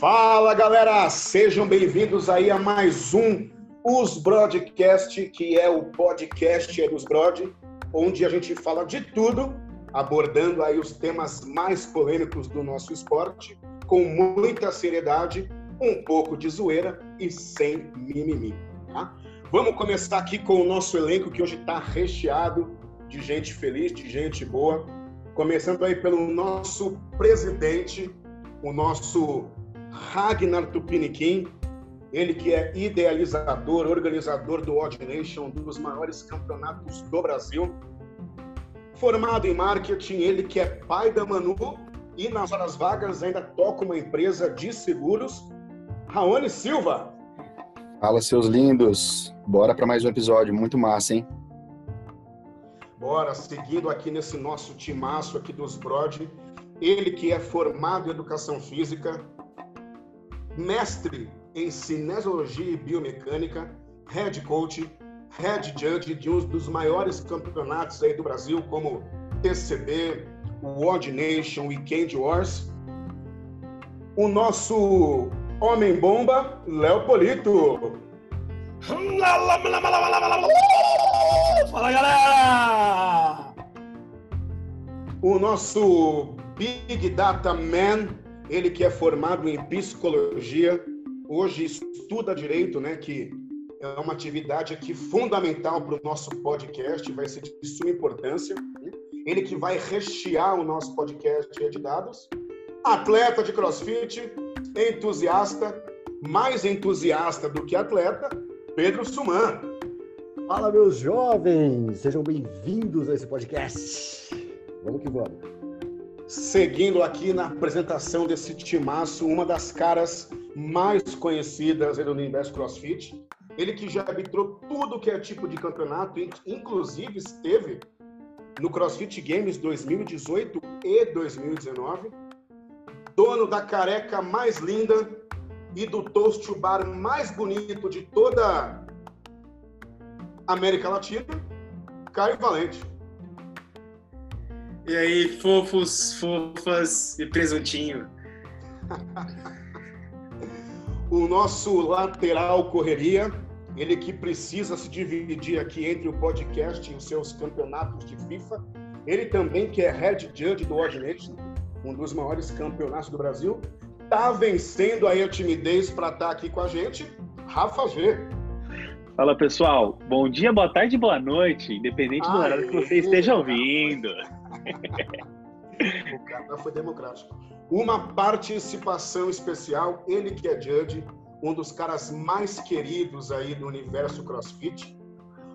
Fala galera, sejam bem-vindos aí a mais um Os Broadcast, que é o podcast dos Brod, onde a gente fala de tudo, abordando aí os temas mais polêmicos do nosso esporte, com muita seriedade, um pouco de zoeira e sem mimimi. Tá? Vamos começar aqui com o nosso elenco que hoje está recheado de gente feliz, de gente boa. Começando aí pelo nosso presidente, o nosso Ragnar Tupiniquim, ele que é idealizador, organizador do Odd Nation, um dos maiores campeonatos do Brasil. Formado em marketing, ele que é pai da Manu e nas horas vagas ainda toca uma empresa de seguros. Raoni Silva. Fala, seus lindos. Bora para mais um episódio. Muito massa, hein? Bora, seguindo aqui nesse nosso timaço aqui dos Brod. Ele que é formado em educação física, mestre em cinesiologia e biomecânica, head coach, head judge de um dos maiores campeonatos aí do Brasil, como TCB, Odd Nation, Weekend Wars. O nosso homem bomba, Léo Polito. Fala galera! O nosso Big Data Man, ele que é formado em psicologia, hoje estuda direito, né? Que é uma atividade aqui fundamental para o nosso podcast, vai ser de suma importância. Ele que vai rechear o nosso podcast de dados. Atleta de crossfit, entusiasta, mais entusiasta do que atleta, Pedro Suman. Fala, meus jovens! Sejam bem-vindos a esse podcast. Vamos que vamos. Seguindo aqui na apresentação desse timaço, uma das caras mais conhecidas do universo CrossFit. Ele que já arbitrou tudo que é tipo de campeonato, inclusive esteve no CrossFit Games 2018 e 2019. Dono da careca mais linda e do toast bar mais bonito de toda América Latina, Caio Valente. E aí, fofos, fofas e presuntinho. o nosso lateral correria, ele que precisa se dividir aqui entre o podcast e os seus campeonatos de FIFA. Ele também que é head judge do Odd Nation, um dos maiores campeonatos do Brasil, tá vencendo aí a timidez para estar tá aqui com a gente, Rafa G. Fala pessoal, bom dia, boa tarde, boa noite, independente do horário que você esteja ouvindo. o cara foi democrático. Uma participação especial, ele que é judge, um dos caras mais queridos aí do universo CrossFit.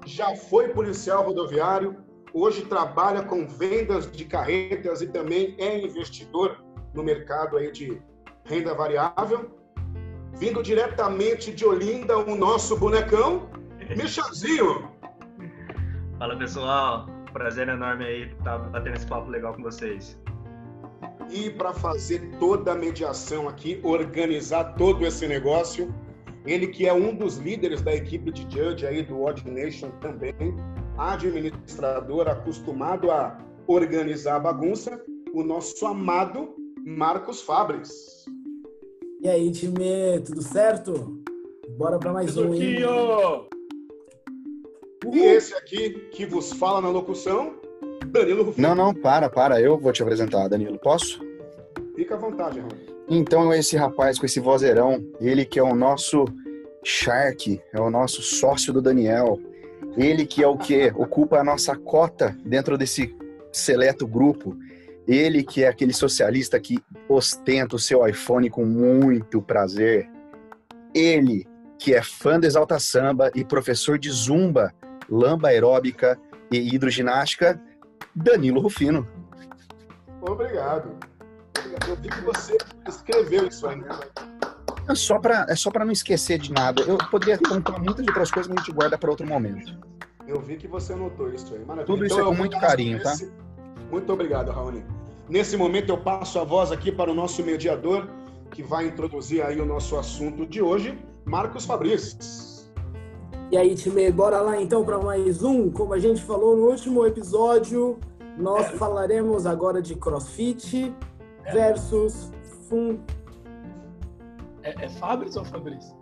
Já foi policial rodoviário, hoje trabalha com vendas de carretas e também é investidor no mercado aí de renda variável. Vindo diretamente de Olinda, o nosso bonecão, Michalzinho. Fala pessoal, prazer enorme aí estar tá batendo esse papo legal com vocês. E para fazer toda a mediação aqui, organizar todo esse negócio, ele que é um dos líderes da equipe de judge aí do Odd Nation também, administrador acostumado a organizar a bagunça, o nosso amado Marcos Fabres. E aí, time, tudo certo? Bora para mais um. Hein? E esse aqui que vos fala na locução, Danilo Rufino. Não, não, para, para. Eu vou te apresentar, Danilo. Posso? Fica à vontade, Raul. Então, esse rapaz com esse vozeirão, ele que é o nosso Shark, é o nosso sócio do Daniel. Ele que é o que ocupa a nossa cota dentro desse seleto grupo. Ele que é aquele socialista que ostenta o seu iPhone com muito prazer. Ele que é fã do Exalta Samba e professor de zumba lamba aeróbica e hidroginástica, Danilo Rufino. Obrigado. Eu vi que você escreveu isso aí, né? É só para é só para não esquecer de nada. Eu poderia contar muitas outras coisas, mas a gente guarda para outro momento. Eu vi que você anotou isso aí. Maravilha. Tudo então, isso é com muito carinho, tá? Muito obrigado, Raoni. Nesse momento eu passo a voz aqui para o nosso mediador, que vai introduzir aí o nosso assunto de hoje, Marcos Fabrício. E aí, time, bora lá então para mais um. Como a gente falou no último episódio, Nós falaremos agora de CrossFit versus Fun É, é Fabris ou Fabrício?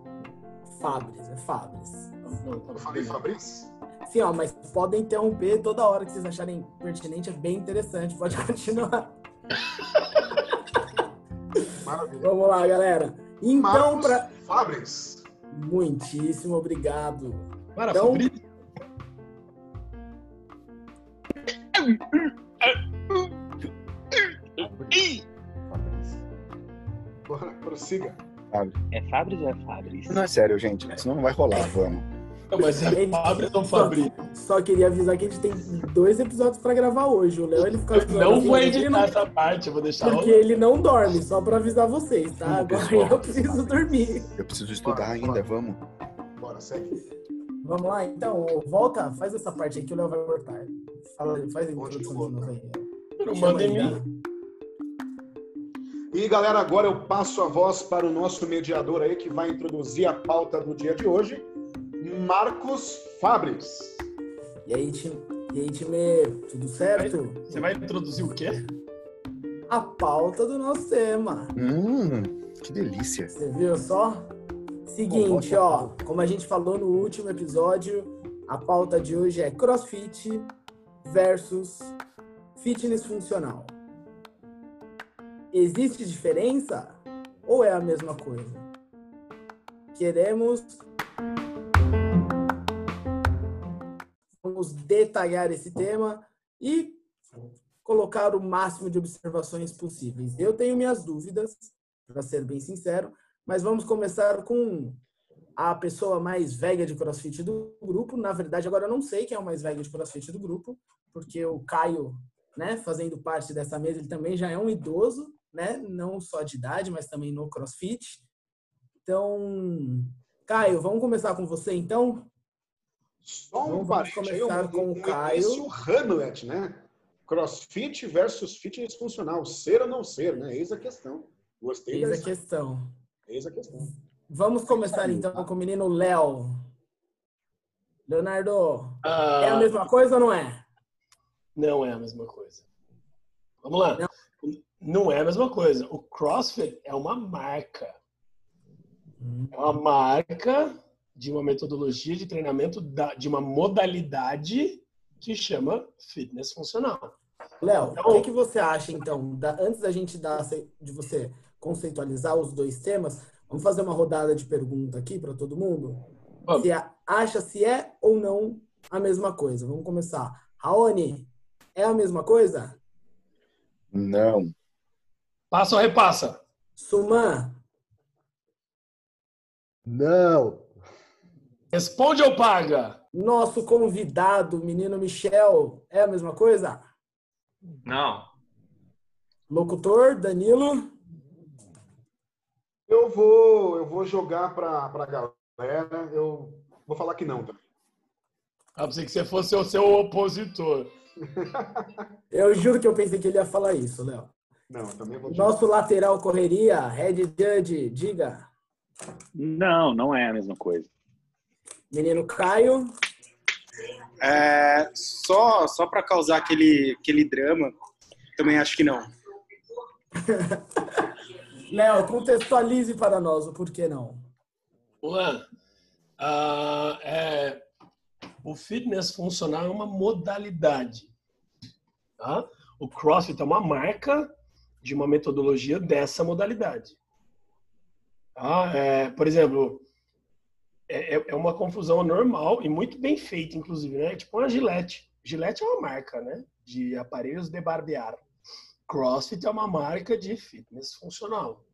Fabris, é Fabris. Não, tá Eu falei Fabrício? Sim, ó, mas podem interromper toda hora que vocês acharem pertinente, é bem interessante. Pode continuar. Maravilha. Vamos lá, galera. Então, para Fabris. muitíssimo obrigado. Para, Então-. Bora, prossiga. É Fabris ou é Fabris? Não é sério, gente. Senão não vai rolar, vamos. Não, mas é ou só- Fabrício? Só queria avisar que a gente tem dois episódios para gravar hoje. O Léo ele fica Eu não vou ele editar não- essa parte, eu vou deixar Porque ele não dorme, só para avisar vocês, tá? Hum, Agora pessoal. eu preciso dormir. Eu preciso estudar Bora, ainda, bora. vamos. Bora, segue. Vamos lá, então. Volta, faz essa parte aí que o Léo vai cortar. Fala, faz a introdução de novo aí. Não manda em mim. E galera, agora eu passo a voz para o nosso mediador aí que vai introduzir a pauta do dia de hoje, Marcos Fabris. E aí, time, e aí, time, tudo certo? Você vai introduzir o quê? A pauta do nosso tema. Hum, que delícia. Você viu só? Seguinte, ó, como a gente falou no último episódio, a pauta de hoje é CrossFit versus fitness funcional. Existe diferença ou é a mesma coisa? Queremos vamos detalhar esse tema e colocar o máximo de observações possíveis. Eu tenho minhas dúvidas, para ser bem sincero, mas vamos começar com a pessoa mais velha de CrossFit do grupo. Na verdade, agora eu não sei quem é o mais velho de CrossFit do grupo, porque o Caio, né, fazendo parte dessa mesa, ele também já é um idoso, né, não só de idade, mas também no CrossFit. Então, Caio, vamos começar com você então? Só um Vamos parente aí, começar com o Caio. início Hamlet, né? Crossfit versus fitness funcional. Ser ou não ser, né? Eis a questão. Gostei Eis a dessa. questão. Eis a questão. Vamos começar então com o menino Léo. Leonardo, Ah, é a mesma coisa ou não é? Não é a mesma coisa. Vamos lá. Não. é a mesma coisa. O CrossFit é uma marca. É uma marca de uma metodologia de treinamento da- de uma modalidade que chama fitness funcional. Léo, Tá o bom. que, que você acha, então, da- antes da gente dar, de você conceitualizar os dois temas, vamos fazer uma rodada de pergunta aqui para todo mundo? Vamos. Você a- acha se é ou não a mesma coisa? Vamos começar. Raoni, é a mesma coisa? Não. Passa ou repassa? Suman, Não. Responde ou paga? nosso convidado, menino Michel, é a mesma coisa? Não. Locutor, Danilo, Eu vou, eu vou jogar para a galera. Eu vou falar que não também. Ah, pensei que você fosse o seu opositor. eu juro que eu pensei que ele ia falar isso, Léo. Não, também vou Nosso lateral correria, Red Judge, diga. Não, não é a mesma coisa. Menino Caio, É, só só para causar aquele, aquele drama, também acho que não. Léo, contextualize para nós o porquê não. Luan, ah, é, o fitness funcional é uma modalidade. Tá? O CrossFit é uma marca de uma metodologia dessa modalidade. Tá? É, por exemplo, é, é- é uma confusão normal e muito bem feita, inclusive, né? Tipo uma Gillette. Gillette é uma marca, né? De aparelhos de barbear. CrossFit é uma marca de fitness funcional.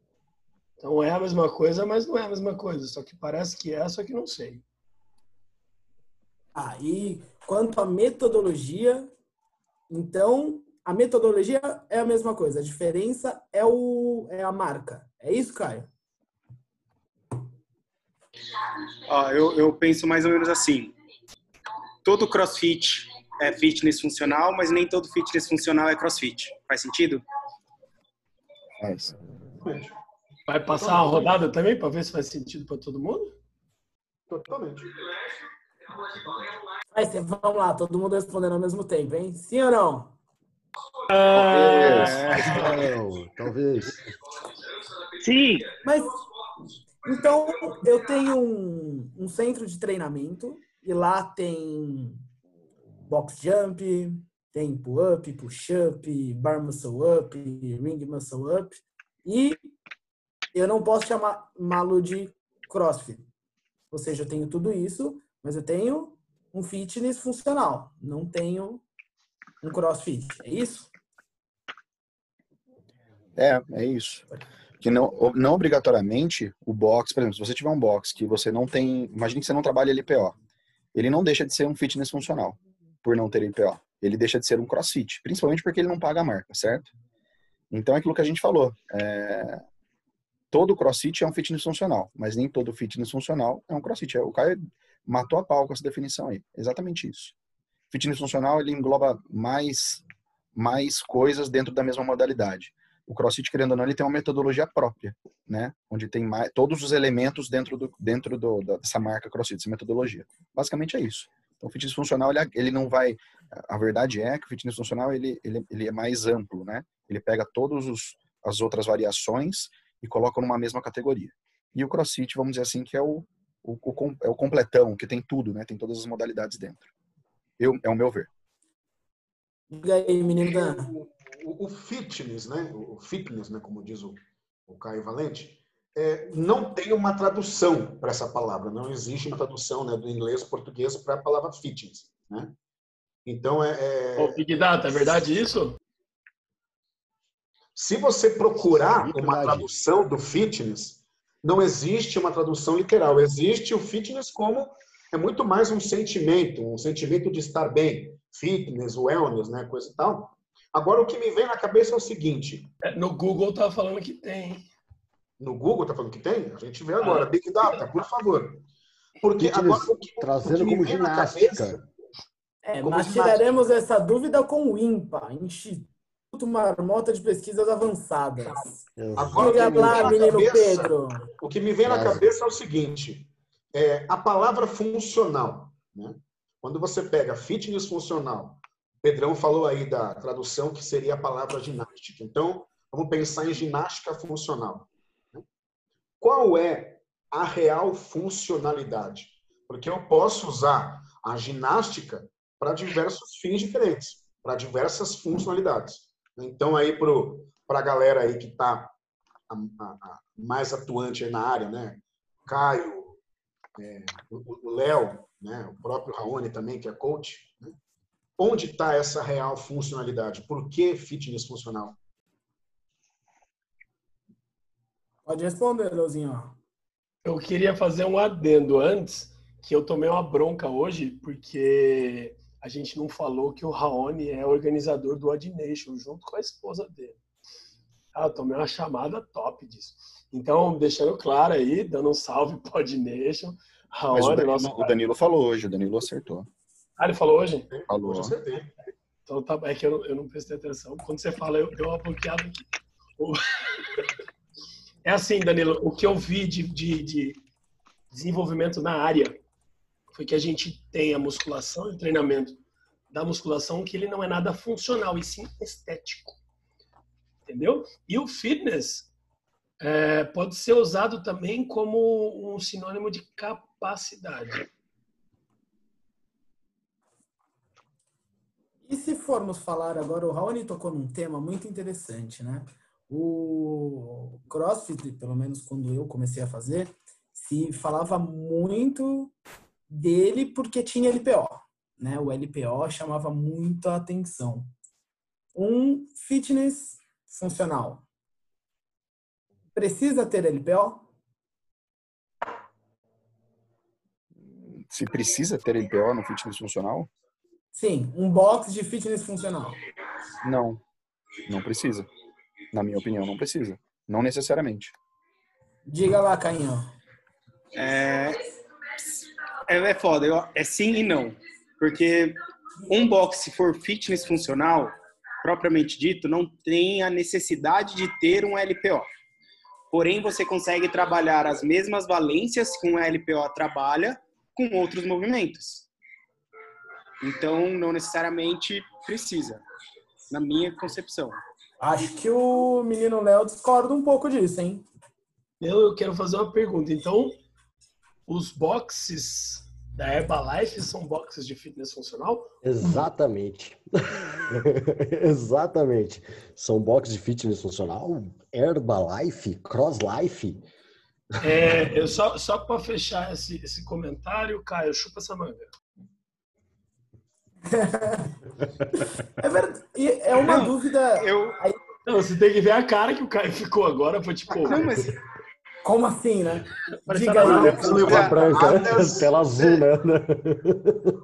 Então é a mesma coisa, mas não é a mesma coisa. Só que parece que é, só que não sei. Aí, quanto à metodologia, então, a metodologia é a mesma coisa. A diferença é, o, é a marca. É isso, Caio? Ó, eu, eu penso mais ou menos assim. Todo crossfit é fitness funcional, mas nem todo fitness funcional é crossfit. Faz sentido? Mas, Vai passar uma rodada também para ver se faz sentido para todo mundo? Totalmente. Vamos lá, todo mundo respondendo ao mesmo tempo, hein? Sim ou não? Talvez. Talvez. Sim, Mas, então, eu tenho um, um centro de treinamento e lá tem box jump, tem pull-up, push-up, bar muscle up, ring muscle up e eu não posso chamá-lo de crossfit. Ou seja, eu tenho tudo isso, mas eu tenho um fitness funcional, não tenho um crossfit. É isso? É, é isso. Que não, não obrigatoriamente o box, por exemplo, se você tiver um box que você não tem, imagine que você não trabalha LPO, ele não deixa de ser um fitness funcional por não ter LPO. Ele deixa de ser um crossfit, principalmente porque ele não paga a marca, certo? Então é aquilo que a gente falou. É... Todo crossfit é um fitness funcional, mas nem todo fitness funcional é um crossfit. O Caio matou a pau com essa definição aí. Exatamente isso. Fitness funcional ele engloba mais, mais coisas dentro da mesma modalidade o CrossFit, querendo ou não, ele tem uma metodologia própria, né? Onde tem mais, todos os elementos dentro, do, dentro do, dessa marca CrossFit, essa metodologia. Basicamente é isso. Então, o fitness funcional, ele, ele não vai... A verdade é que o fitness funcional, ele, ele, ele é mais amplo, né? Ele pega todas as outras variações e coloca numa mesma categoria. E o CrossFit, vamos dizer assim, que é o, o, o, é o completão, que tem tudo, né? Tem todas as modalidades dentro. Eu, é o meu ver. Diga aí, menino o, o, fitness, né? O fitness, né? Como diz o, o Caio Valente, é, não tem uma tradução para essa palavra. Não existe uma tradução né, do inglês para português para a palavra fitness, né? Então é. é... Ô, Big Data, é verdade isso? Se você procurar uma tradução do fitness, não existe uma tradução literal. Existe o fitness como é muito mais um sentimento, um sentimento de estar bem, fitness, wellness, né, coisa e tal. Agora, o que me vem na cabeça é o seguinte. É, no Google tá falando que tem. No Google tá falando que tem? A gente vê agora. Ah. Big Data, por favor. Porque agora o que, trazendo o que como ginástica. Cabeça, é, como mas ginástica. tiraremos essa dúvida com o INPA, Instituto Marmota de Pesquisas Avançadas. Agora, Diga lá, menino cabeça, Pedro. O que me vem na cabeça é o seguinte. É, a palavra funcional. Né? Quando você pega fitness funcional Pedrão falou aí da tradução que seria a palavra ginástica. Então, vamos pensar em ginástica funcional. Né? Qual é a real funcionalidade? Porque eu posso usar a ginástica para diversos fins diferentes, para diversas funcionalidades. Então, aí para a galera aí que está mais atuante na área, né? Caio, é, o Léo, né? o próprio Raoni também, que é coach, né? Onde está essa real funcionalidade? Por que fitness funcional? Pode responder, Leozinho. Eu queria fazer um adendo antes, que eu tomei uma bronca hoje, porque a gente não falou que o Raoni é organizador do Adnation, junto com a esposa dele. Ah, eu tomei uma chamada top disso. Então, deixando claro aí, dando um salve pro Adnation. Raoni, Mas o Danilo, nosso... o Danilo falou hoje, o Danilo acertou. Ah, ele falou hoje? Falou. Hoje acertei. Então tá, é que eu, eu não prestei atenção. Quando você fala, eu dei uma bloqueada aqui. É assim, Danilo, o que eu vi de, de, de desenvolvimento na área foi que a gente tem a musculação e o treinamento da musculação que ele não é nada funcional, e sim estético. Entendeu? E o fitness é, pode ser usado também como um sinônimo de capacidade. E se formos falar agora, o Raoni tocou num tema muito interessante, né? O CrossFit, pelo menos quando eu comecei a fazer, se falava muito dele porque tinha LPO, né? O LPO chamava muito a atenção. Um fitness funcional precisa ter LPO? Se precisa ter LPO no fitness funcional? Sim, um box de fitness funcional. Não, não precisa. Na minha opinião, não precisa. Não necessariamente. Diga lá, Cainho. É, é, é foda, é sim e não. Porque um box, se for fitness funcional, propriamente dito, não tem a necessidade de ter um LPO. Porém, você consegue trabalhar as mesmas valências que um LPO trabalha com outros movimentos. Então, não necessariamente precisa. na minha concepção. Acho que o menino Léo discorda um pouco disso, hein? Eu, eu quero fazer uma pergunta. Então, os boxes da Herbalife são boxes de fitness funcional? Exatamente. Exatamente. São boxes de fitness funcional, Herbalife, Crosslife. É, eu só só para fechar esse, esse comentário, Caio, chupa essa manga. É verdade. É uma Não, dúvida. Eu, Não, você tem que ver a cara que o Caio ficou agora. Foi tipo. não, mas Como assim, né? Diga aí. Tela branca, tela azul, né?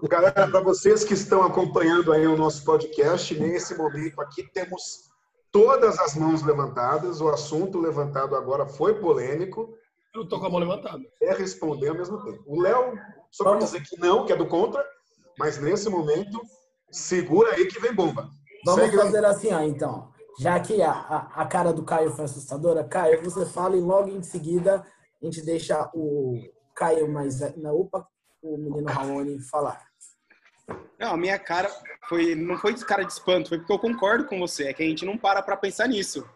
Galera, para vocês que estão acompanhando aí o nosso podcast, nesse momento aqui temos todas as mãos levantadas. O assunto levantado agora foi polêmico. Eu tô com a mão levantada. É responder ao mesmo tempo. O Léo só para dizer que não, que é do contra, mas nesse momento segura aí que vem bomba. Vamos Segue aí. fazer assim, ó, então. Já que a, a, a cara do Caio foi assustadora, Caio, você fala e logo em seguida a gente deixa o Caio mais na UPA, o menino Raoni falar. Não, a minha cara foi não foi de cara de espanto, foi porque eu concordo com você. É que a gente não para para pensar nisso.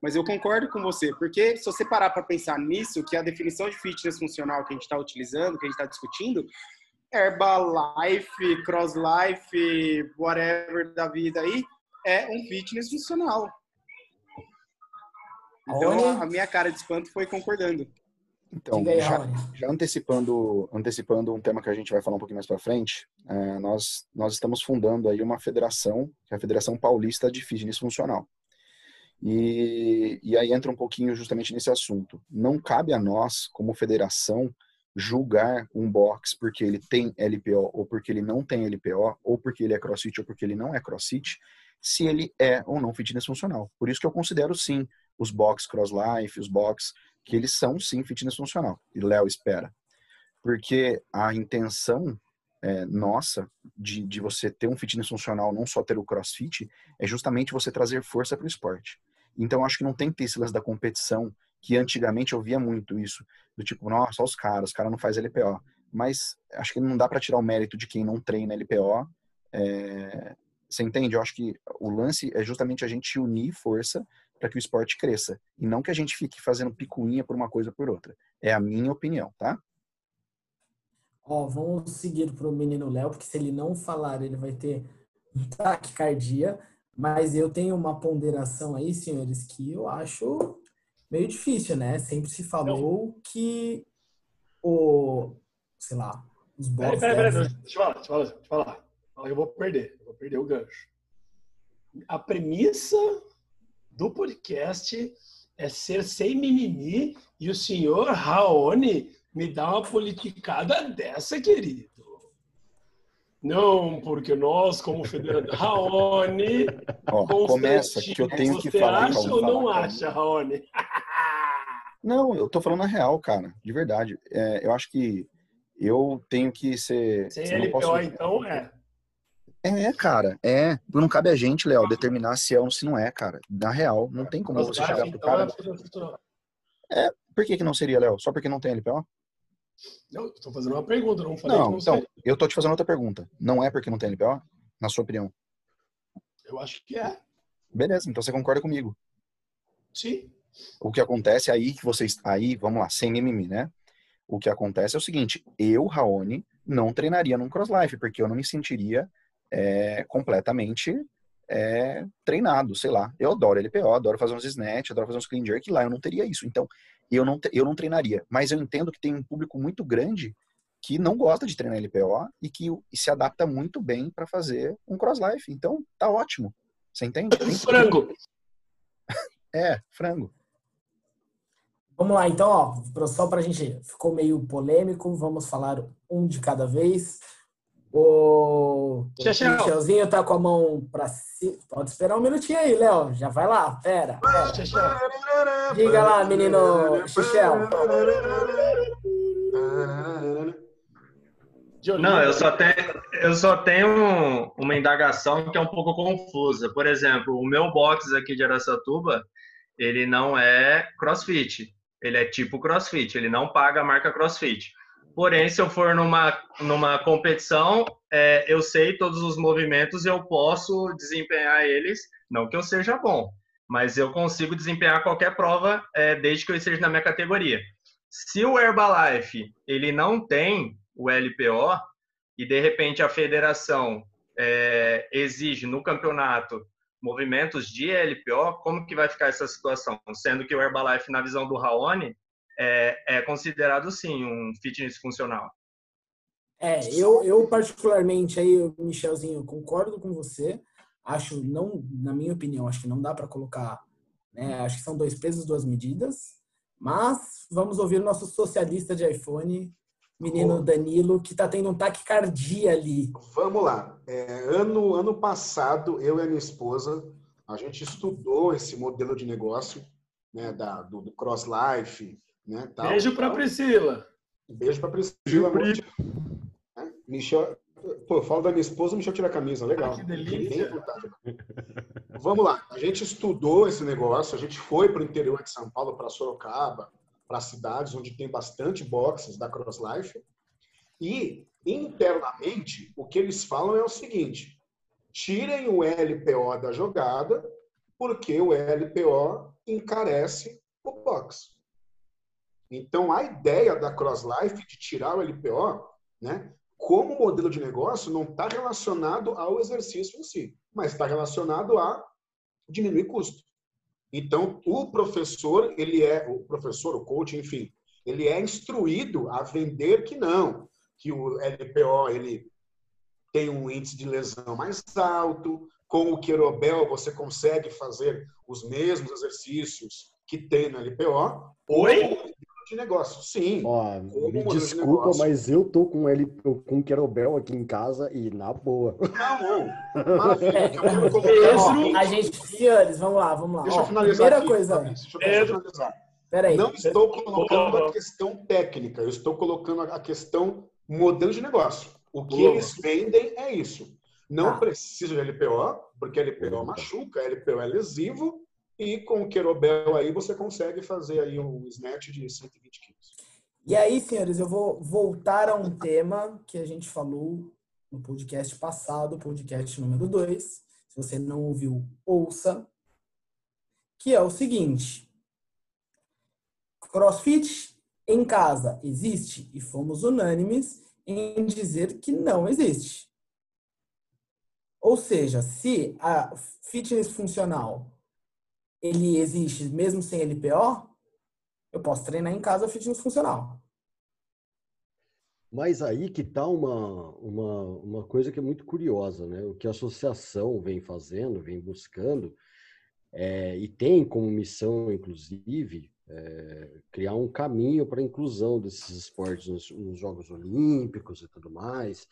Mas eu concordo com você, porque se você parar para pensar nisso, que a definição de fitness funcional que a gente está utilizando, que a gente está discutindo, Herbalife, Crosslife, whatever da vida aí, é um fitness funcional. Então Raoni? a minha cara de espanto foi concordando. Então, Diga aí, já, Raoni. já antecipando, antecipando um tema que a gente vai falar um pouquinho mais para frente, é, nós, nós estamos fundando aí uma federação, que é a Federação Paulista de Fitness Funcional. E, e aí entra um pouquinho justamente nesse assunto. Não cabe a nós, como federação, julgar um box porque ele tem LPO ou porque ele não tem LPO, ou porque ele é crossfit ou porque ele não é crossfit, se ele é ou não fitness funcional. Por isso que eu considero sim os box cross life, os box que eles são sim fitness funcional. E Léo espera. Porque a intenção é, nossa de, de você ter um fitness funcional, não só ter o crossfit, é justamente você trazer força para o esporte. Então, acho que não tem que ter da competição, que antigamente eu via muito isso, do tipo, nossa, os caras, os caras não faz LPO. Mas acho que não dá para tirar o mérito de quem não treina LPO. É, você entende? Eu acho que o lance é justamente a gente unir força para que o esporte cresça. E não que a gente fique fazendo picuinha por uma coisa ou por outra. É a minha opinião, tá? Ó, vamos seguir pro menino Léo, porque se ele não falar, ele vai ter taquicardia. Mas eu tenho uma ponderação aí, senhores, que eu acho meio difícil, né? Sempre se falou que o, sei lá, os Peraí, bots peraí, peraí. devem- Deixa eu falar, deixa eu falar. Deixa eu falar. Eu vou perder. Eu vou perder o gancho. A premissa do podcast é ser sem mimimi e o senhor Raoni me dá uma politicada dessa, querido. Não, porque nós, como federador. Raoni, Ó, começa que eu tenho que você falar. acha calma, ou não acha, Raoni? Não, eu tô falando a real, cara. De verdade. É, eu acho que eu tenho que ser. Eu não LPO, posso- então, é. É, cara. É. Não cabe a gente, Léo, determinar se é ou se não é, cara. Na real, não tem como você chegar pro então, cara. é. Por que, que não seria, Léo? Só porque não tem LPO? Não, estou fazendo uma pergunta, não falei Não, não então, sei. eu tô te fazendo outra pergunta. Não é porque não tem LPO? Na sua opinião? Eu acho que é. Beleza, então você concorda comigo. Sim. O que acontece aí que vocês. Aí, vamos lá, sem mimimi, né? O que acontece é o seguinte: eu, Raoni, não treinaria num cross life, porque eu não me sentiria é, completamente é, treinado, sei lá. Eu adoro LPO, adoro fazer uns snatch, adoro fazer uns clean jerk, lá eu não teria isso. Então, eu não, eu não treinaria. Mas eu entendo que tem um público muito grande que não gosta de treinar LPO e que e se adapta muito bem para fazer um cross life. Então, tá ótimo. Você entende? Frango. É, frango. Vamos lá, então, ó, só pra gente. Ficou meio polêmico, vamos falar um de cada vez. O, Chechel. Michelzinho tá com a mão pra cima. Pode esperar um minutinho aí, Léo. Já vai lá, pera. pera. Diga lá, menino Xixel. Johnny, Não, eu só tenho, eu só tenho uma indagação que é um pouco confusa. Por exemplo, o meu box aqui de Aracatuba, ele não é CrossFit. Ele é tipo CrossFit, ele não paga a marca CrossFit. Porém, se eu for numa, numa competição, é, eu sei todos os movimentos e eu posso desempenhar eles. Não que eu seja bom, mas eu consigo desempenhar qualquer prova é, desde que eu esteja na minha categoria. Se o Herbalife ele não tem o LPO e de repente a federação é, exige no campeonato movimentos de LPO, como que vai ficar essa situação? Sendo que o Herbalife, na visão do Raoni, é, é considerado sim um fitness funcional. É, eu, eu particularmente aí, Michelzinho, concordo com você. Acho não, na minha opinião, acho que não dá para colocar, né? Acho que são dois pesos, duas medidas. Mas vamos ouvir o nosso socialista de iPhone, menino Danilo, que está tendo um taquicardia ali. Vamos lá. É, ano, ano passado, eu e a minha esposa, a gente estudou esse modelo de negócio né, da, do, do Cross Life. Né, tal, Beijo para Priscila. Beijo para Priscila. É, Michel, pô, eu falo da minha esposa, o Michel tira a camisa, legal. Ah, que delícia. Vamos lá, a gente estudou esse negócio, a gente foi para o interior de São Paulo, para Sorocaba, para cidades onde tem bastante boxes da Cross Life. E, internamente, o que eles falam é o seguinte: tirem o LPO da jogada, porque o LPO encarece o box. Então, a ideia da Cross Life de tirar o LPO, né, como modelo de negócio, não está relacionado ao exercício em si, mas está relacionado a diminuir custo. Então, o professor, ele é, o professor, o coach, enfim, ele é instruído a vender que não, que o LPO, ele tem um índice de lesão mais alto, com o querobel você consegue fazer os mesmos exercícios que tem no LPO. Oi? De negócio, sim. Ó, me desculpa, de mas eu tô com ele com querobel aqui em casa e na boa. Não, não. Maravilha, eu quero colocar, Pedro, a gente, senhores, vamos lá, vamos lá. Deixa Ó, eu finalizar. Primeira aqui, coisa. Deixa eu, deixa eu finalizar. Peraí. Não estou colocando a questão técnica, eu estou colocando a questão modelo de negócio. O que Boa. eles vendem é isso. Não Tá. precisa de LPO, porque LPO machuca, LPO é lesivo, e com o querobel aí você consegue fazer aí um snatch de 120 quilos. E aí, senhores, eu vou voltar a um tema que a gente falou no podcast passado, podcast número 2. Se você não ouviu, ouça. Que é o seguinte: CrossFit em casa existe? E fomos unânimes em dizer que não existe. Ou seja, se a fitness funcional ele existe mesmo sem LPO, eu posso treinar em casa fitness funcional. Mas aí que está uma, uma, uma coisa que é muito curiosa, né? O que a associação vem fazendo, vem buscando, é, e tem como missão, inclusive, é, criar um caminho para a inclusão desses esportes nos, nos Jogos Olímpicos e tudo mais.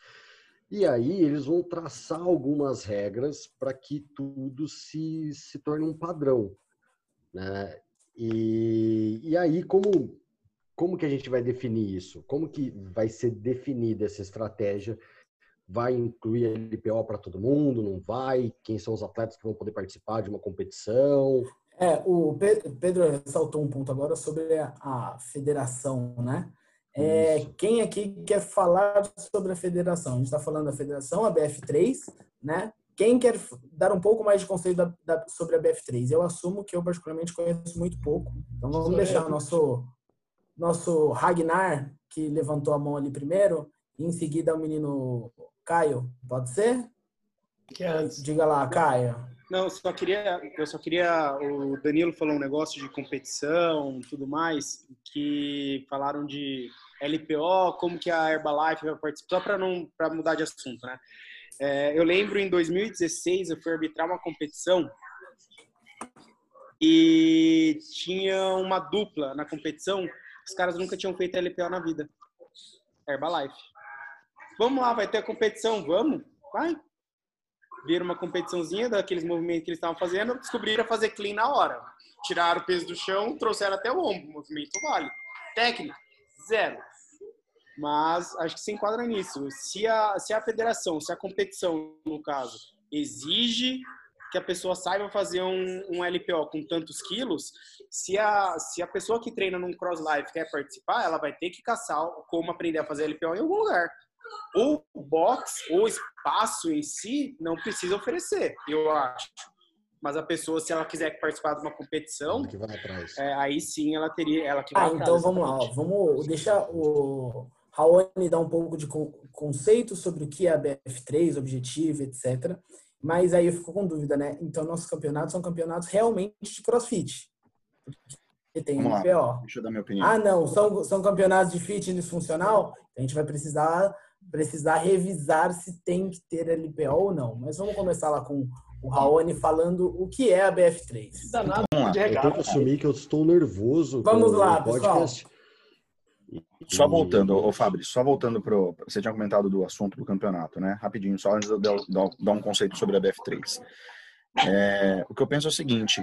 E aí eles vão traçar algumas regras para que tudo se, se torne um padrão. Né? E, e aí, como, como que a gente vai definir isso? Como que vai ser definida essa estratégia? Vai incluir LPO para todo mundo? Não vai? Quem são os atletas que vão poder participar de uma competição? É, o Pe- Pedro ressaltou um ponto agora sobre a federação, né? É, quem aqui quer falar sobre a federação? A gente está falando da federação, a BF3, né? Quem quer dar um pouco mais de conceito da- da- sobre a BF3? Eu assumo que eu particularmente conheço muito pouco. Então vamos deixar o nosso, nosso Ragnar, que levantou a mão ali primeiro, e em seguida o menino Caio. Pode ser? Que é antes. Diga lá, Caio. Não, eu só queria, eu só queria, o Danilo falou um negócio de competição, tudo mais, que falaram de LPO, como que a Herbalife vai participar, só para não, para mudar de assunto, né? É, eu lembro em 2016 eu fui arbitrar uma competição e tinha uma dupla na competição, os caras nunca tinham feito LPO na vida. Herbalife. Vamos lá, vai ter a competição, vamos? Vai viram uma competiçãozinha daqueles movimentos que eles estavam fazendo, descobriram fazer clean na hora. Tiraram o peso do chão, trouxeram até o ombro. Movimento vale. Técnica, zero. Mas acho que se enquadra nisso. Se a, se a federação, se a competição, no caso, exige que a pessoa saiba fazer um, um LPO com tantos quilos, se a, se a pessoa que treina num cross life quer participar, ela vai ter que caçar como aprender a fazer LPO em algum lugar. o box, o espaço em si, não precisa oferecer, eu acho. Mas a pessoa, se ela quiser participar de uma competição, que vai atrás. é, aí sim ela teria, ela que vai Ah, atrás, então vamos lá. Vamos deixar o Raoni dar um pouco de con- conceito sobre o que é a BF3, objetivo, etc. Mas aí eu fico com dúvida, né? Então, nossos campeonatos são campeonatos realmente de crossfit. Porque tem Vamos lá. LPO. Deixa eu dar minha opinião. Ah, não, são, são campeonatos de fitness funcional? A gente vai precisar, precisar revisar se tem que ter LPO ou não. Mas vamos começar lá com o Raoni falando o que é a BF3. Danado Vamos lá. de Eu tenho regar. que assumir que eu estou nervoso Vamos com lá, o podcast. Só E- voltando, ô Fábio, só voltando pro. Você tinha comentado do assunto do campeonato, né? Rapidinho, só antes de eu dar um conceito sobre a BF3. É, o que eu penso é o seguinte: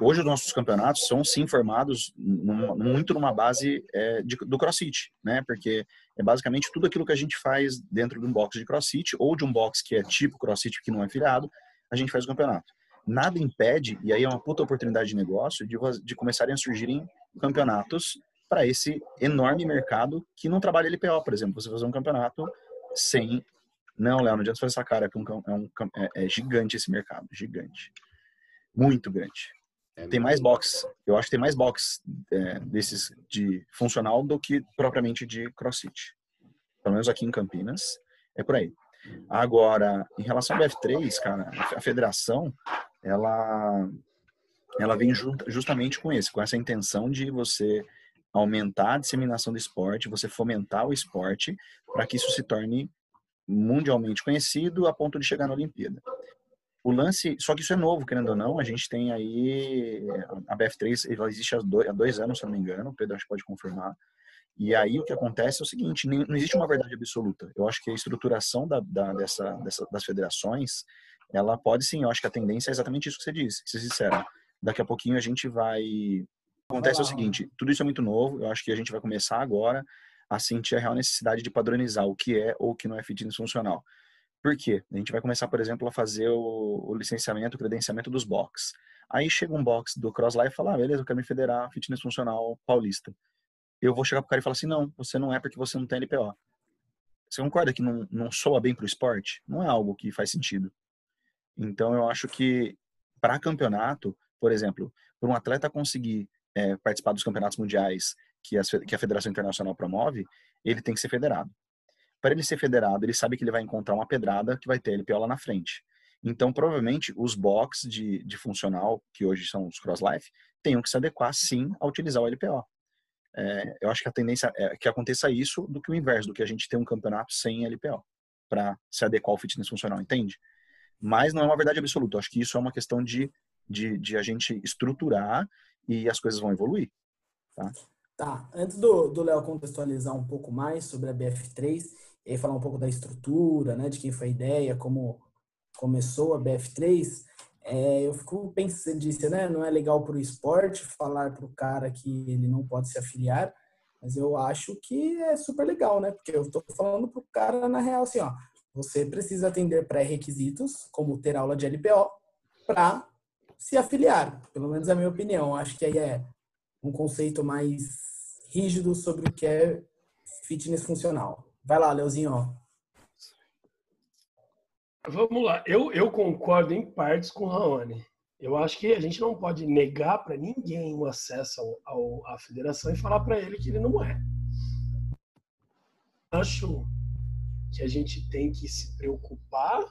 hoje os nossos campeonatos são sim formados numa- muito numa base é, de- do CrossFit, né? Porque é basicamente tudo aquilo que a gente faz dentro de um box de CrossFit ou de um box que é tipo CrossFit que não é filiado, a gente faz o campeonato. Nada impede, e aí é uma puta oportunidade de negócio, de, de começarem a surgirem campeonatos para esse enorme mercado que não trabalha LPO, por exemplo. Você fazer um campeonato sem. Não, Léo, não adianta fazer essa cara, porque é, um, é, um, é, é gigante esse mercado, gigante. Muito grande. É Tem mais box, eu acho que tem mais box é, desses de funcional do que propriamente de crossfit. Pelo menos aqui em Campinas, é por aí. Agora, em relação ao BF3, cara, a federação, ela, ela vem ju- justamente com esse, com essa intenção de você aumentar a disseminação do esporte, você fomentar o esporte para que isso se torne mundialmente conhecido a ponto de chegar na Olimpíada. O lance, só que isso é novo, querendo ou não, a gente tem aí a BF3, ela existe há dois, há dois anos, se não me engano, o Pedro acho que pode confirmar. E aí o que acontece é o seguinte, não existe uma verdade absoluta. Eu acho que a estruturação da, da- dessa, dessa- das federações, ela pode sim, eu acho que a tendência é exatamente isso que você disse, que vocês disseram. Daqui a pouquinho a gente vai... Acontece é o seguinte, tudo isso é muito novo, eu acho que a gente vai começar agora a sentir a real necessidade de padronizar o que é ou o que não é fitness funcional. Por quê? A gente vai começar, por exemplo, a fazer o, o licenciamento, o credenciamento dos box. Aí chega um box do Cross Life e fala, ah, beleza, eu quero me federar fitness funcional paulista. Eu vou chegar pro cara e falar assim, não, você não é porque você não tem LPO. Você concorda que não, não soa bem pro esporte? Não é algo que faz sentido. Então, eu acho que para campeonato, por exemplo, para um atleta conseguir é, participar dos campeonatos mundiais que, as que a Federação Internacional promove, ele tem que ser federado. Para ele ser federado, ele sabe que ele vai encontrar uma pedrada que vai ter LPO lá na frente. Então, provavelmente, os box de, de funcional, que hoje são os cross-life, tenham que se adequar, sim, a utilizar o LPO. É, eu acho que a tendência é que aconteça isso do que o inverso, do que a gente ter um campeonato sem LPO, para se adequar ao fitness funcional, entende? Mas não é uma verdade absoluta. Eu acho que isso é uma questão de, de, de a gente estruturar e as coisas vão evoluir. Tá? Tá, antes do Léo contextualizar um pouco mais sobre a BF3, e falar um pouco da estrutura, né, de quem foi a ideia, como começou a BF3, é, eu fico pensando, disse, né, não é legal para o esporte falar para o cara que ele não pode se afiliar, mas eu acho que é super legal, né, porque eu estou falando para o cara, na real, assim, ó, você precisa atender pré-requisitos, como ter aula de LPO, para se afiliar, pelo menos é a minha opinião, acho que aí é um conceito mais rígido sobre o que é fitness funcional. Vai lá, Leozinho. ó. Vamos lá, eu, eu concordo em partes com o Raoni. Eu acho que a gente não pode negar para ninguém o acesso ao, ao- à federação e falar para ele que ele não é. Acho que a gente tem que se preocupar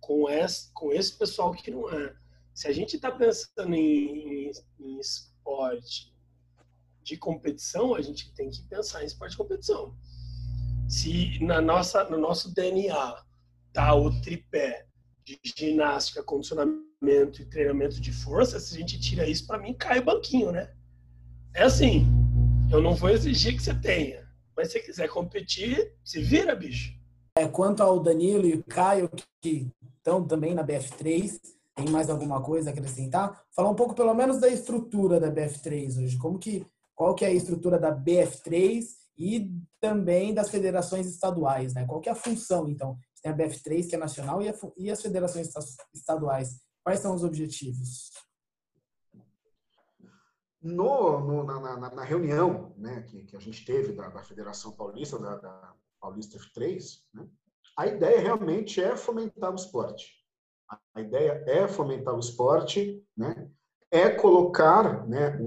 com esse, com esse pessoal que não é. Se a gente está pensando em, em, em esporte de competição, a gente tem que pensar em esporte de competição. Se na nossa, no nosso DNA tá o tripé de ginástica, condicionamento e treinamento de força, se a gente tira isso, para mim cai o banquinho, né? É assim, eu não vou exigir que você tenha, mas se você quiser competir, se vira, bicho. É, quanto ao Danilo e o Caio, que estão também na BF3, tem mais alguma coisa a acrescentar? Falar um pouco, pelo menos, da estrutura da BF3 hoje. Como que, qual que é a estrutura da BF3 e também das federações estaduais, né? Qual que é a função, então? Tem a BF3, que é nacional, e, a e as federações esta- estaduais. Quais são os objetivos? No, no- na, na- na reunião né, que, que a gente teve da, da Federação Paulista, da, da, Paulista F3, né, a ideia realmente é fomentar o esporte. A ideia é fomentar o esporte, né, é colocar né, o,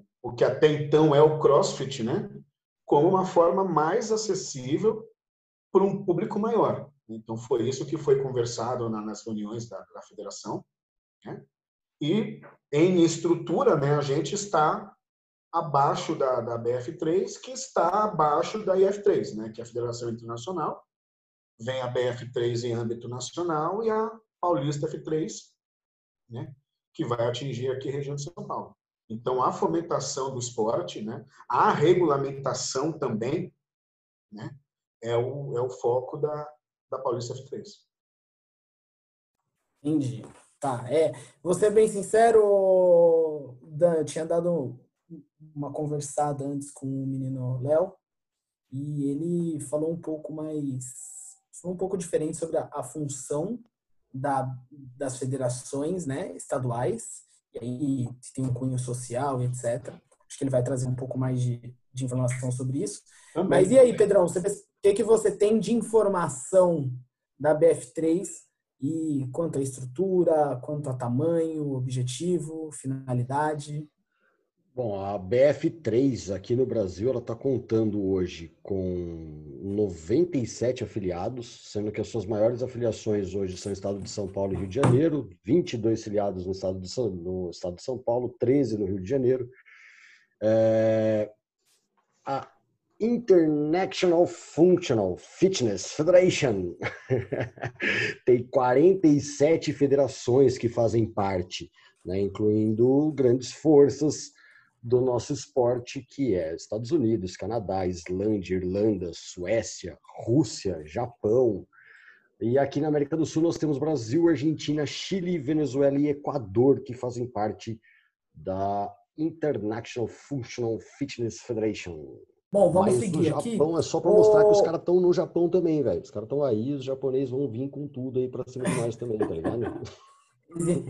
o, o que até então é o CrossFit, né, como uma forma mais acessível para um público maior. Então, foi isso que foi conversado nas reuniões da, da federação. Né? E, em estrutura, né, a gente está abaixo da, da BF3, que está abaixo da IF3, né, que é a Federação Internacional. Vem a BF3 em âmbito nacional e a Paulista F3, né, que vai atingir aqui a região de São Paulo. Então, a fomentação do esporte, né, a regulamentação também, né, é o, é o foco da, da Paulista F3. Entendi. Tá, é. Vou ser bem sincero, Dan, tinha dado uma conversada antes com o menino Léo e ele falou um pouco mais, falou um pouco diferente sobre a, a função da, das federações, né, estaduais e aí tem um cunho social, etc. Acho que ele vai trazer um pouco mais de, de informação sobre isso. Também. Mas e aí, Pedrão, o que, que você tem de informação da BF3 e quanto à estrutura, quanto a tamanho, objetivo, finalidade? Bom, a BF3 aqui no Brasil ela está contando hoje com 97 afiliados, sendo que as suas maiores afiliações hoje são Estado de São Paulo e Rio de Janeiro, 22 filiados no Estado de São, no estado de São Paulo, 13 no Rio de Janeiro. É, a International Functional Fitness Federation tem 47 federações que fazem parte, né, incluindo grandes forças do nosso esporte, que é Estados Unidos, Canadá, Islândia, Irlanda, Suécia, Rússia, Japão. E aqui na América do Sul nós temos Brasil, Argentina, Chile, Venezuela e Equador, que fazem parte da International Functional Fitness Federation. Bom, vamos Mas seguir Japão aqui. é só para mostrar que os caras estão no Japão também, velho. Os caras estão aí, os japoneses vão vir com tudo aí para cima de nós também, tá ligado?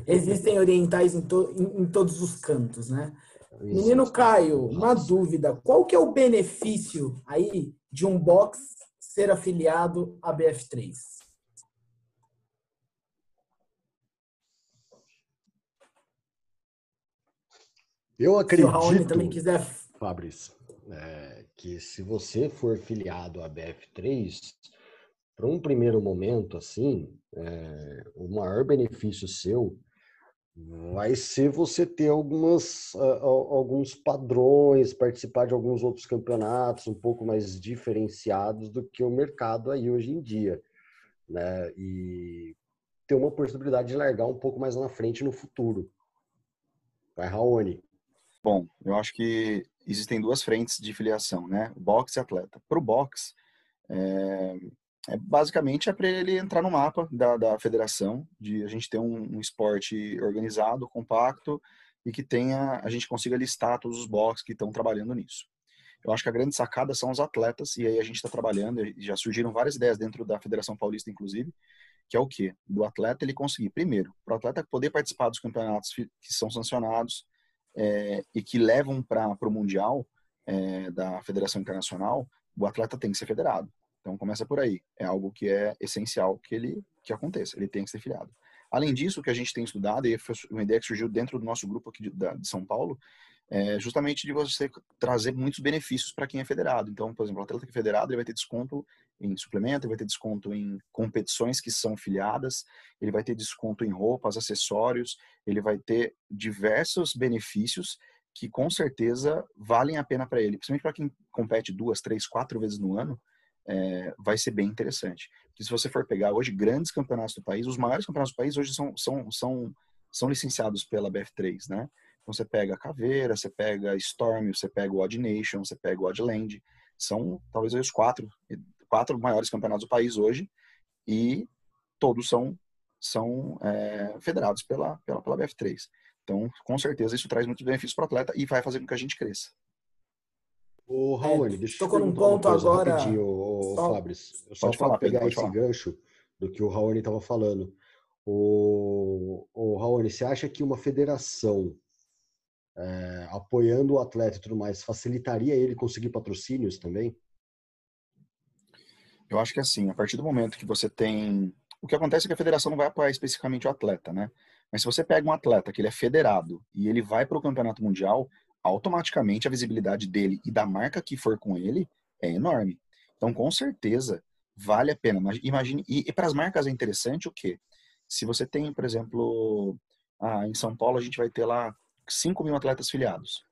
Existem orientais em, to, em todos os cantos, né? Menino Caio, uma dúvida. Qual que é o benefício aí de um box ser afiliado à BF3? Eu acredito, se o Raoni também quiser... Fabrício, é, que se você for filiado à BF3, para um primeiro momento assim, é, o maior benefício seu vai ser você ter algumas, alguns padrões, participar de alguns outros campeonatos um pouco mais diferenciados do que o mercado aí hoje em dia, né? E ter uma possibilidade de largar um pouco mais na frente no futuro. Vai, Raoni. Bom, eu acho que existem duas frentes de filiação, né? Boxe e atleta. Para o boxe, é, é, basicamente é para ele entrar no mapa da, da federação, de a gente ter um, um, esporte organizado, compacto e que tenha, a gente consiga listar todos os boxes que estão trabalhando nisso. Eu acho que a grande sacada são os atletas, e aí a gente está trabalhando, já surgiram várias ideias dentro da Federação Paulista, inclusive, que é o quê? Do atleta ele conseguir, primeiro, para o atleta poder participar dos campeonatos que são sancionados é, e que levam para o Mundial é, da Federação Internacional, o atleta tem que ser federado. Então começa por aí. É algo que é essencial que ele que aconteça. Ele tem que ser filiado. Além disso, o que a gente tem estudado e foi uma ideia que surgiu dentro do nosso grupo aqui de, de São Paulo, é justamente de você trazer muitos benefícios para quem é federado. Então, por exemplo, o atleta que é federado, ele vai ter desconto em suplemento, ele vai ter desconto em competições que são filiadas, ele vai ter desconto em roupas, acessórios, ele vai ter diversos benefícios que com certeza valem a pena para ele, principalmente para quem compete duas, três, quatro vezes no ano, é, vai ser bem interessante. Porque se você for pegar hoje grandes campeonatos do país, os maiores campeonatos do país hoje são, são, são, são licenciados pela BF3, né? Então você pega a Caveira, você pega Storm, você pega o Odd Nation, você pega o Odd Land, são talvez os quatro, quatro maiores campeonatos do país hoje e todos são, são é, federados pela, pela, pela BF3. Então, com certeza, isso traz muitos benefícios para o atleta e vai fazer com que a gente cresça. O Raoni, é, deixa eu te num ponto agora. Rapidinho, o só, Fabrício. Eu só para pegar esse falar. gancho do que o Raoni estava falando. O, o Raoni, você acha que uma federação é, apoiando o atleta e tudo mais facilitaria ele conseguir patrocínios também? Eu acho que assim, a partir do momento que você tem. O que acontece é que a federação não vai apoiar especificamente o atleta, né? Mas se você pega um atleta que ele é federado e ele vai para o campeonato mundial, automaticamente a visibilidade dele e da marca que for com ele é enorme. Então, com certeza, vale a pena. Imagine, e, e para as marcas é interessante o quê? Se você tem, por exemplo, ah, em São Paulo a gente vai ter lá 5 mil atletas filiados.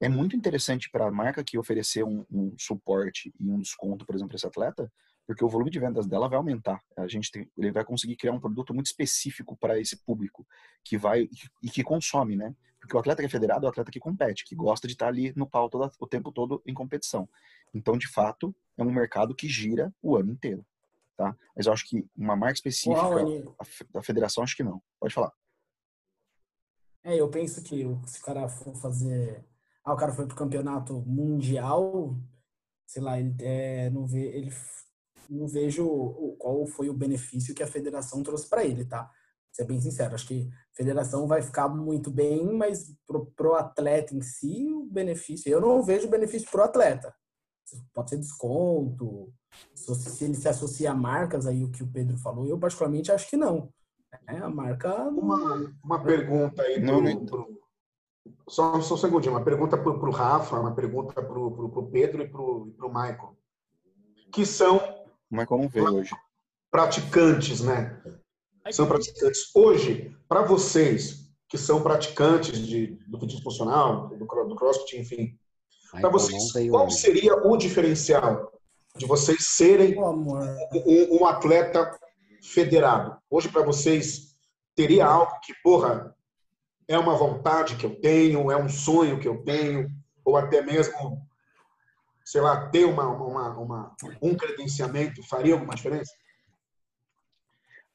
É muito interessante para a marca que oferecer um, um, suporte e um desconto, por exemplo, para esse atleta, porque o volume de vendas dela vai aumentar. A gente tem, ele vai conseguir criar um produto muito específico para esse público que vai e que consome, né? Porque o atleta que é federado é o atleta que compete, que gosta de estar ali no pau o tempo todo em competição. Então, de fato, é um mercado que gira o ano inteiro, tá? Mas eu acho que uma marca específica da federação acho que não. Pode falar. É, eu penso que se o cara for fazer, ah, o cara foi pro campeonato mundial, sei lá, ele é, não vê, ele não vejo qual foi o benefício que a federação trouxe para ele, tá? Ser bem sincero, acho que a federação vai ficar muito bem, mas pro, pro atleta em si, o benefício, eu não vejo benefício pro atleta. Pode ser desconto, se ele se associa a marcas aí o que o Pedro falou, eu particularmente acho que não. É, a marca. Uma, uma pergunta aí pro, não, pro, só, só um segundinho, uma pergunta para o Rafa, uma pergunta para o Pedro e para o Michael. Que são como é que eu não vejo hoje? Praticantes, né? São praticantes. Hoje, para vocês que são praticantes de, do fitness funcional, do, do crossfit, enfim, para vocês, qual seria o diferencial de vocês serem um, um, atleta federado? Hoje, para vocês, teria algo que, porra, é uma vontade que eu tenho, é um sonho que eu tenho, ou até mesmo sei lá, ter uma, uma, uma, um credenciamento faria alguma diferença?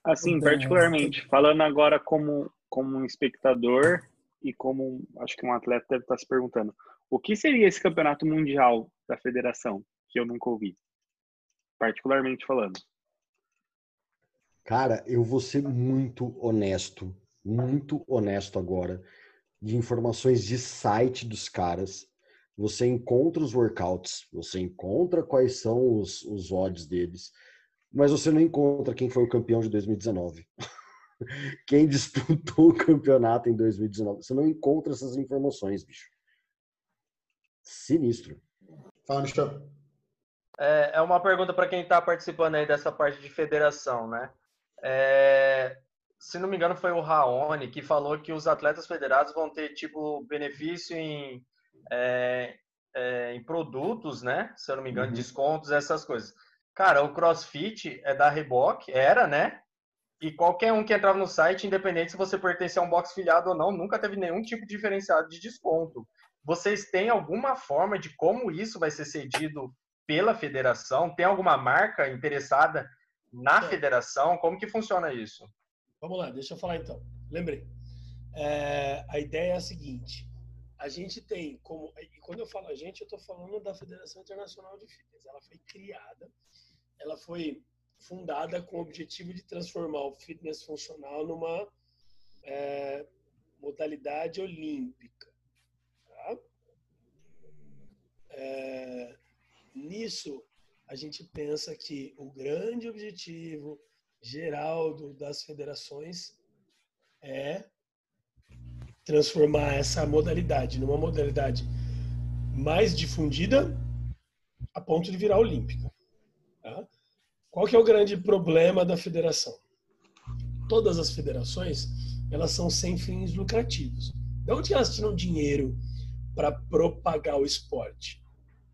Assim, particularmente, falando agora como, como um espectador e como acho que um atleta deve estar se perguntando, o que seria esse campeonato mundial da federação que eu nunca ouvi, particularmente falando? Cara, eu vou ser muito honesto, muito honesto agora, de informações de site dos caras você encontra os workouts, você encontra quais são os, os odds deles, mas você não encontra quem foi o campeão de 2019. quem disputou o campeonato em 2019. Você não encontra essas informações, bicho. Sinistro. Fala, Michel. É, é uma pergunta para quem está participando aí dessa parte de federação, né? É, se não me engano, foi o Raoni que falou que os atletas federados vão ter tipo benefício em é, é, em produtos, né? Se eu não me engano, uhum. descontos, essas coisas. Cara, o CrossFit é da Reebok, era, né? E qualquer um que entrava no site, independente se você pertence a um box filiado ou não, nunca teve nenhum tipo de diferenciado de desconto. Vocês têm alguma forma de como isso vai ser cedido pela federação? Tem alguma marca interessada na federação? Como que funciona isso? Vamos lá, deixa eu falar então. Lembrei. É, a ideia é a seguinte: a gente tem como. E quando eu falo a gente, eu estou falando da Federação Internacional de Fitness. Ela foi criada, ela foi fundada com o objetivo de transformar o fitness funcional numa é, modalidade olímpica. Tá? É, nisso, a gente pensa que o grande objetivo geral do, das federações é transformar essa modalidade numa modalidade mais difundida a ponto de virar olímpica. Tá? Qual que é o grande problema da federação? Todas as federações elas são sem fins lucrativos. De onde elas tiram dinheiro para propagar o esporte?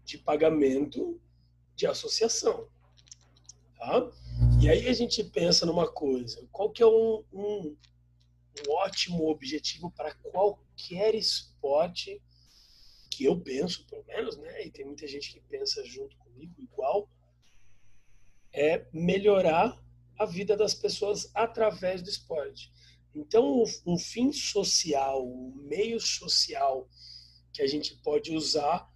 De pagamento de associação. Tá? E aí a gente pensa numa coisa: qual que é um, um um ótimo objetivo para qualquer esporte que eu penso, pelo menos, né? E tem muita gente que pensa junto comigo igual, é melhorar a vida das pessoas através do esporte. Então, o, fim social, o meio social que a gente pode usar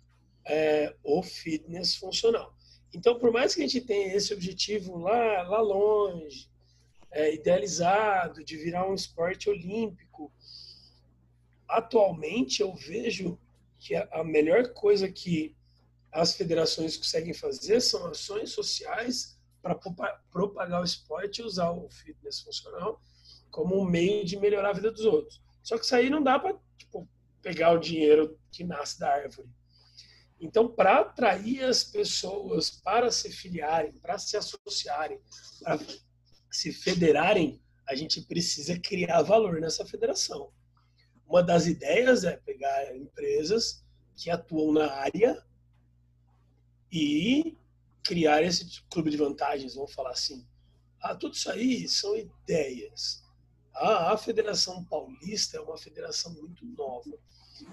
é o fitness funcional. Então, por mais que a gente tenha esse objetivo lá, lá longe, é, idealizado de virar um esporte olímpico. Atualmente eu vejo que a melhor coisa que as federações conseguem fazer são ações sociais para propagar o esporte e usar o fitness funcional como um meio de melhorar a vida dos outros. Só que isso aí não dá para tipo, pegar o dinheiro que nasce da árvore. Então, para atrair as pessoas para se filiarem, para se associarem, para se federarem, a gente precisa criar valor nessa federação. Uma das ideias é pegar empresas que atuam na área e criar esse clube de vantagens, vamos falar assim. Ah, tudo isso aí são ideias. Ah, a Federação Paulista é uma federação muito nova.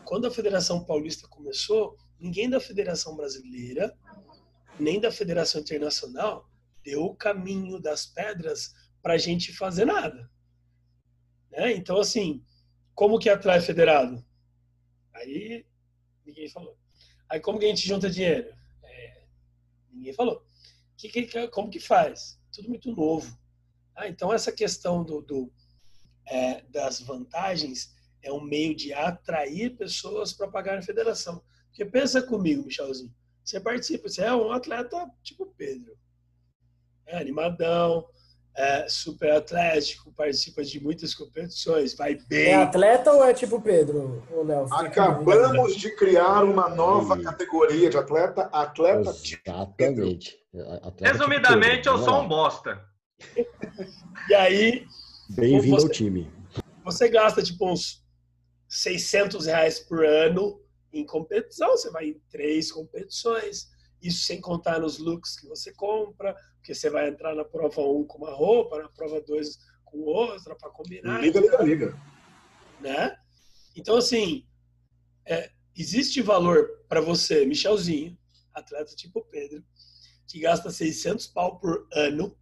Quando a Federação Paulista começou, ninguém da Federação Brasileira, nem da Federação Internacional, deu o caminho das pedras para a gente fazer nada. Né? Então, assim, como que atrai federado? Aí, ninguém falou. Aí, como que a gente junta dinheiro? É, ninguém falou. Que, que, como que faz? Tudo muito novo. Ah, então, essa questão do, do é, das vantagens é um meio de atrair pessoas para pagar a federação. Porque pensa comigo, Michelzinho, você participa, você é um atleta tipo Pedro. É animadão, é super atlético, participa de muitas competições, vai bem. É atleta ou é tipo Pedro, o Léo? Acabamos de criar uma nova categoria de atleta, atleta Exatamente. Atleta Resumidamente, tipo eu sou um bosta. e aí... Bem-vindo ao time. Você gasta tipo uns 600 reais por ano em competição, você vai em três competições, isso sem contar nos looks que você compra, porque você vai entrar na prova 1 um com uma roupa, na prova 2 com outra, para combinar. Liga, liga, liga. Né? Então, assim, é, existe valor para você, Michelzinho, atleta tipo Pedro, que gasta 600 pau por ano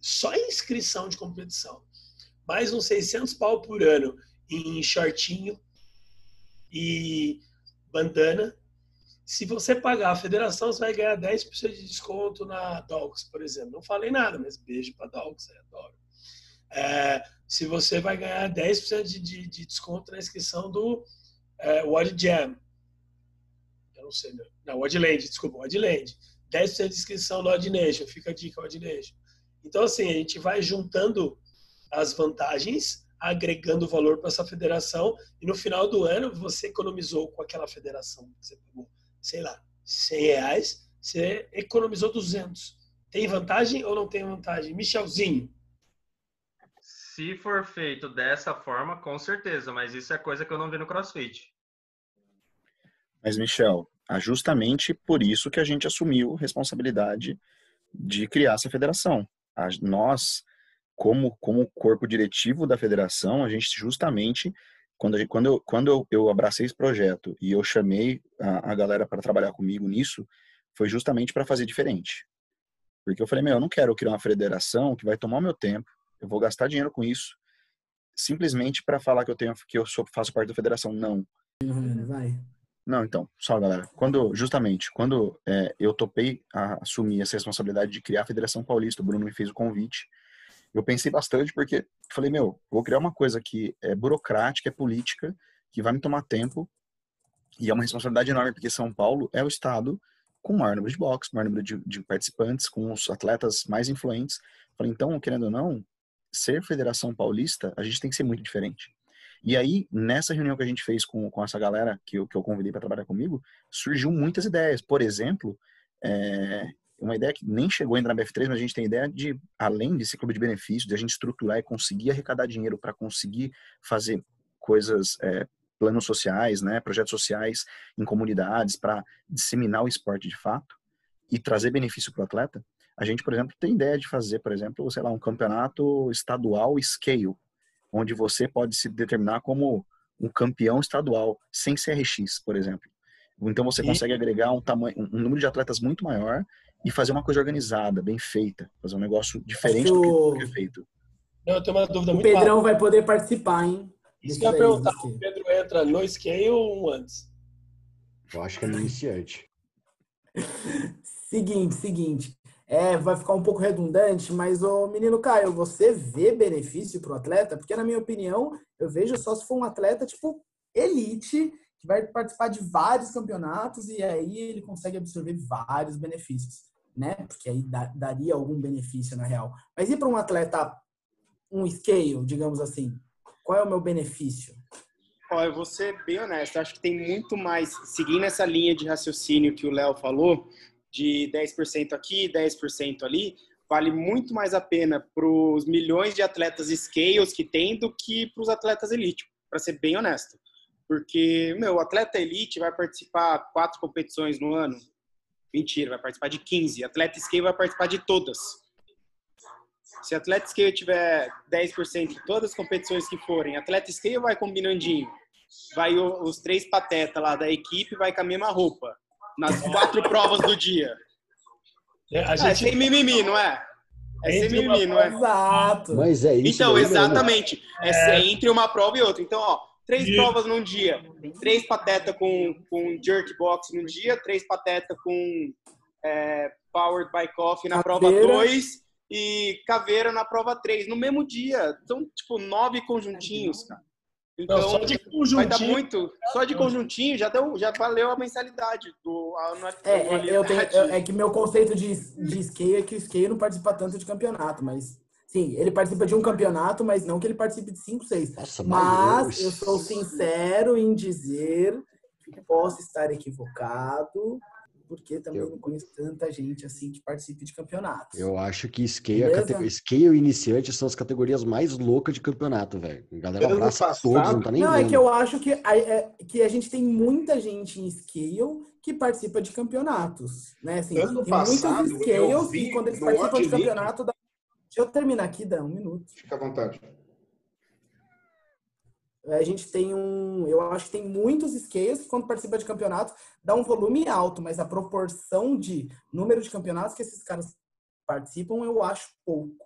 só em inscrição de competição. Mais uns 600 pau por ano em shortinho e bandana. Se você pagar a federação, você vai ganhar 10% de desconto na Dogs, por exemplo. Não falei nada, mas beijo para Dogs, eu adoro. É, se você vai ganhar 10% de, de, de, desconto na inscrição do é, Jam. Eu não sei, não. Não, Wadland, desculpa, Wadland. 10% de inscrição no Odd Nation. Fica a dica, Odd Nation. Então, assim, a gente vai juntando as vantagens agregando valor para essa federação e no final do ano você economizou com aquela federação você pagou, sei lá, 100 reais, você economizou 200. Tem vantagem ou não tem vantagem? Michelzinho. Se for feito dessa forma, com certeza, mas isso é coisa que eu não vi no CrossFit. Mas, Michel, é justamente por isso que a gente assumiu responsabilidade de criar essa federação. nós como, como corpo diretivo da federação, a gente justamente, quando, gente, quando, eu, quando eu, eu abracei esse projeto e eu chamei a, a galera para trabalhar comigo nisso, foi justamente para fazer diferente. Porque eu falei, meu, eu não quero criar uma federação que vai tomar meu tempo, eu vou gastar dinheiro com isso, simplesmente para falar que eu tenho que eu sou, faço parte da federação. Não. Vai. Não, então, só galera, quando justamente quando é, eu topei a assumir essa responsabilidade de criar a Federação Paulista, o Bruno me fez o convite eu pensei bastante porque falei, meu, vou criar uma coisa que é burocrática, é política, que vai me tomar tempo e é uma responsabilidade enorme, porque São Paulo é o estado com o maior número de boxe, maior número de, de participantes, com os atletas mais influentes. Falei, então, querendo ou não, ser Federação Paulista, a gente tem que ser muito diferente. E aí, nessa reunião que a gente fez com, com essa galera que eu, que eu convidei para trabalhar comigo, surgiu muitas ideias. Por exemplo, é, uma ideia que nem chegou ainda na BF3, mas a gente tem ideia de, além desse clube de benefícios, de a gente estruturar e conseguir arrecadar dinheiro para conseguir fazer coisas, é, planos sociais, né, projetos sociais em comunidades para disseminar o esporte de fato e trazer benefício para o atleta. A gente, por exemplo, tem ideia de fazer, por exemplo, sei lá, um campeonato estadual scale, onde você pode se determinar como um campeão estadual sem CRX, por exemplo. Então você consegue agregar um tamanho, um número de atletas muito maior e fazer uma coisa organizada, bem feita, fazer um negócio diferente do que é feito. Não, eu tenho uma dúvida o muito Pedrão rápida. vai poder participar, hein? Isso que eu ia perguntar, o Pedro entra no scale ou antes? Eu acho que é no iniciante. seguinte, seguinte. É, vai ficar um pouco redundante, mas o menino Caio, você vê benefício para o atleta? Porque na minha opinião, eu vejo só se for um atleta tipo elite que vai participar de vários campeonatos e aí ele consegue absorver vários benefícios. Né? Porque aí da, daria algum benefício na real. Mas e para um atleta, um scale, digamos assim, qual é o meu benefício? Ó, eu vou ser bem honesto, acho que tem muito mais, seguindo essa linha de raciocínio que o Léo falou, de 10% aqui, 10% ali, vale muito mais a pena para os milhões de atletas scales que tem do que para os atletas elite, para ser bem honesto. Porque, meu, o atleta elite vai participar quatro competições no ano. Mentira, vai participar de 15. Atleta scale vai participar de todas. Se atleta scale tiver 10% de todas as competições que forem, atleta scale vai combinandinho. Vai os três patetas lá da equipe, vai com a mesma roupa. Nas quatro provas do dia. É, a É gente, sem mimimi, não é? É sem Entre uma mimimi, não é? Exato. Mas é isso. Então, mesmo. exatamente. É, ser entre uma prova e outra. Então, ó, três Isso. provas num dia. Três pateta com, com jerk box num dia, três pateta com é, powered by coffee na prova Caveira. 2 e caveira na prova 3. No mesmo dia. São, tipo, nove conjuntinhos, cara. Então, não, só de vai dar conjuntinho. muito. Só de conjuntinho já, deu, já valeu a mensalidade do a anual- É, é, eu tenho, eu- é que meu conceito de, de skate é que o skate não participa tanto de campeonato, mas sim, ele participa de um campeonato, mas não que ele participe de cinco, seis. Nossa, Mas eu sou sincero em dizer que posso estar equivocado, porque também Eu- não conheço tanta gente assim que participe de campeonatos. Eu acho que scale, é Beleza? cate- scale e iniciante são as categorias mais loucas de campeonato, velho. A galera Ano abraça passado- todos, não tá nem Não, é vendo. que eu acho que a, é, que a gente tem muita gente em scale que participa de campeonatos, né? Assim, Ano tem passado, muitos eu scales vi e quando eles participam de campeonato... dá- Deixa eu terminar aqui, dá um minuto. Fica à vontade. A gente tem um... Eu acho que tem muitos scales que quando participa de campeonato dá um volume alto, mas a proporção de número de campeonatos que esses caras participam eu acho pouco,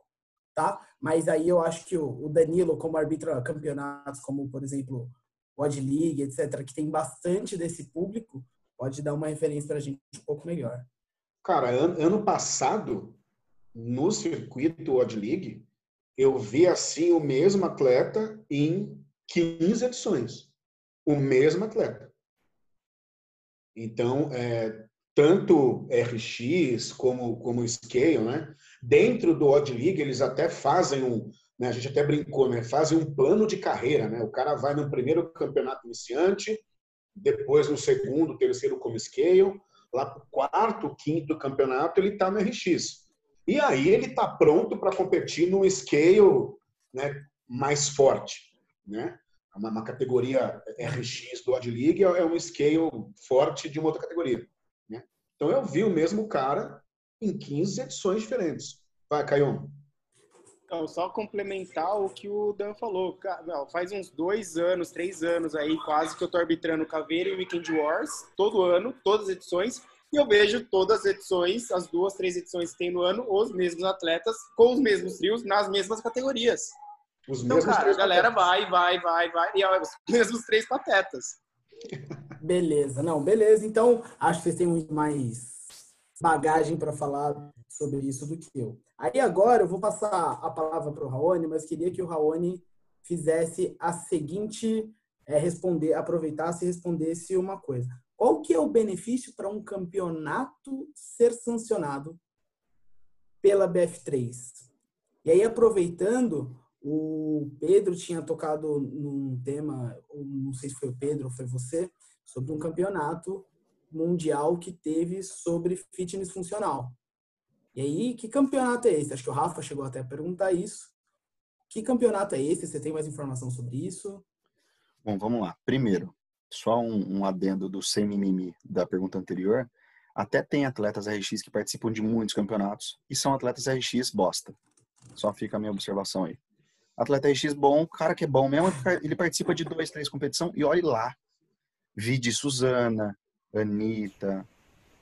tá? Mas aí eu acho que o Danilo, como arbitra campeonatos, como por exemplo o Odd League, etc., que tem bastante desse público, pode dar uma referência pra gente um pouco melhor. Cara, an- ano passado, no circuito Odd League, eu vi assim o mesmo atleta em 15 edições. O mesmo atleta. Então, é, tanto RX como, como Scale, né? Dentro do Odd League, eles até fazem um. Né, a gente até brincou, né? Fazem um plano de carreira, né? O cara vai no primeiro campeonato iniciante, depois no segundo, terceiro como Scale, lá para o quarto, quinto campeonato, ele está no RX. E aí ele está pronto para competir no scale né, mais forte. Né? Uma, uma categoria RX do Odd League é um scale forte de uma outra categoria. Né? Então eu vi o mesmo cara em 15 edições diferentes. Vai, Caio. Então, só complementar o que o Dan falou. Não, Faz uns dois anos, três anos aí, quase que eu tô arbitrando Caveira e Weekend Wars, todo ano, todas as edições, e eu vejo todas as edições, as duas, três edições que tem no ano, os mesmos atletas, com os mesmos trios, nas mesmas categorias. Os Então, mesmos cara, a galera atletas. vai, vai, vai, vai, e é os mesmos três patetas. Beleza, não, beleza. Então, acho que vocês têm muito mais bagagem para falar sobre isso do que eu. Aí agora eu vou passar a palavra para o Raoni, mas queria que o Raoni fizesse a seguinte, é, responder, aproveitasse e respondesse uma coisa. Qual que é o benefício para um campeonato ser sancionado pela BF3? E aí, aproveitando, o Pedro tinha tocado num tema, não sei se foi o Pedro ou foi você, sobre um campeonato mundial que teve sobre fitness funcional. E aí, que campeonato é esse? Acho que o Rafa chegou até a perguntar isso. Que campeonato é esse? Você tem mais informação sobre isso? Bom, vamos lá. Primeiro, só um, um adendo do sem mimimi da pergunta anterior. Até tem atletas RX que participam de muitos campeonatos e são atletas RX bosta. Só fica a minha observação aí. Atleta RX bom, cara que é bom mesmo, ele participa de dois, três competições e olhe lá. Vide Suzana, Anitta.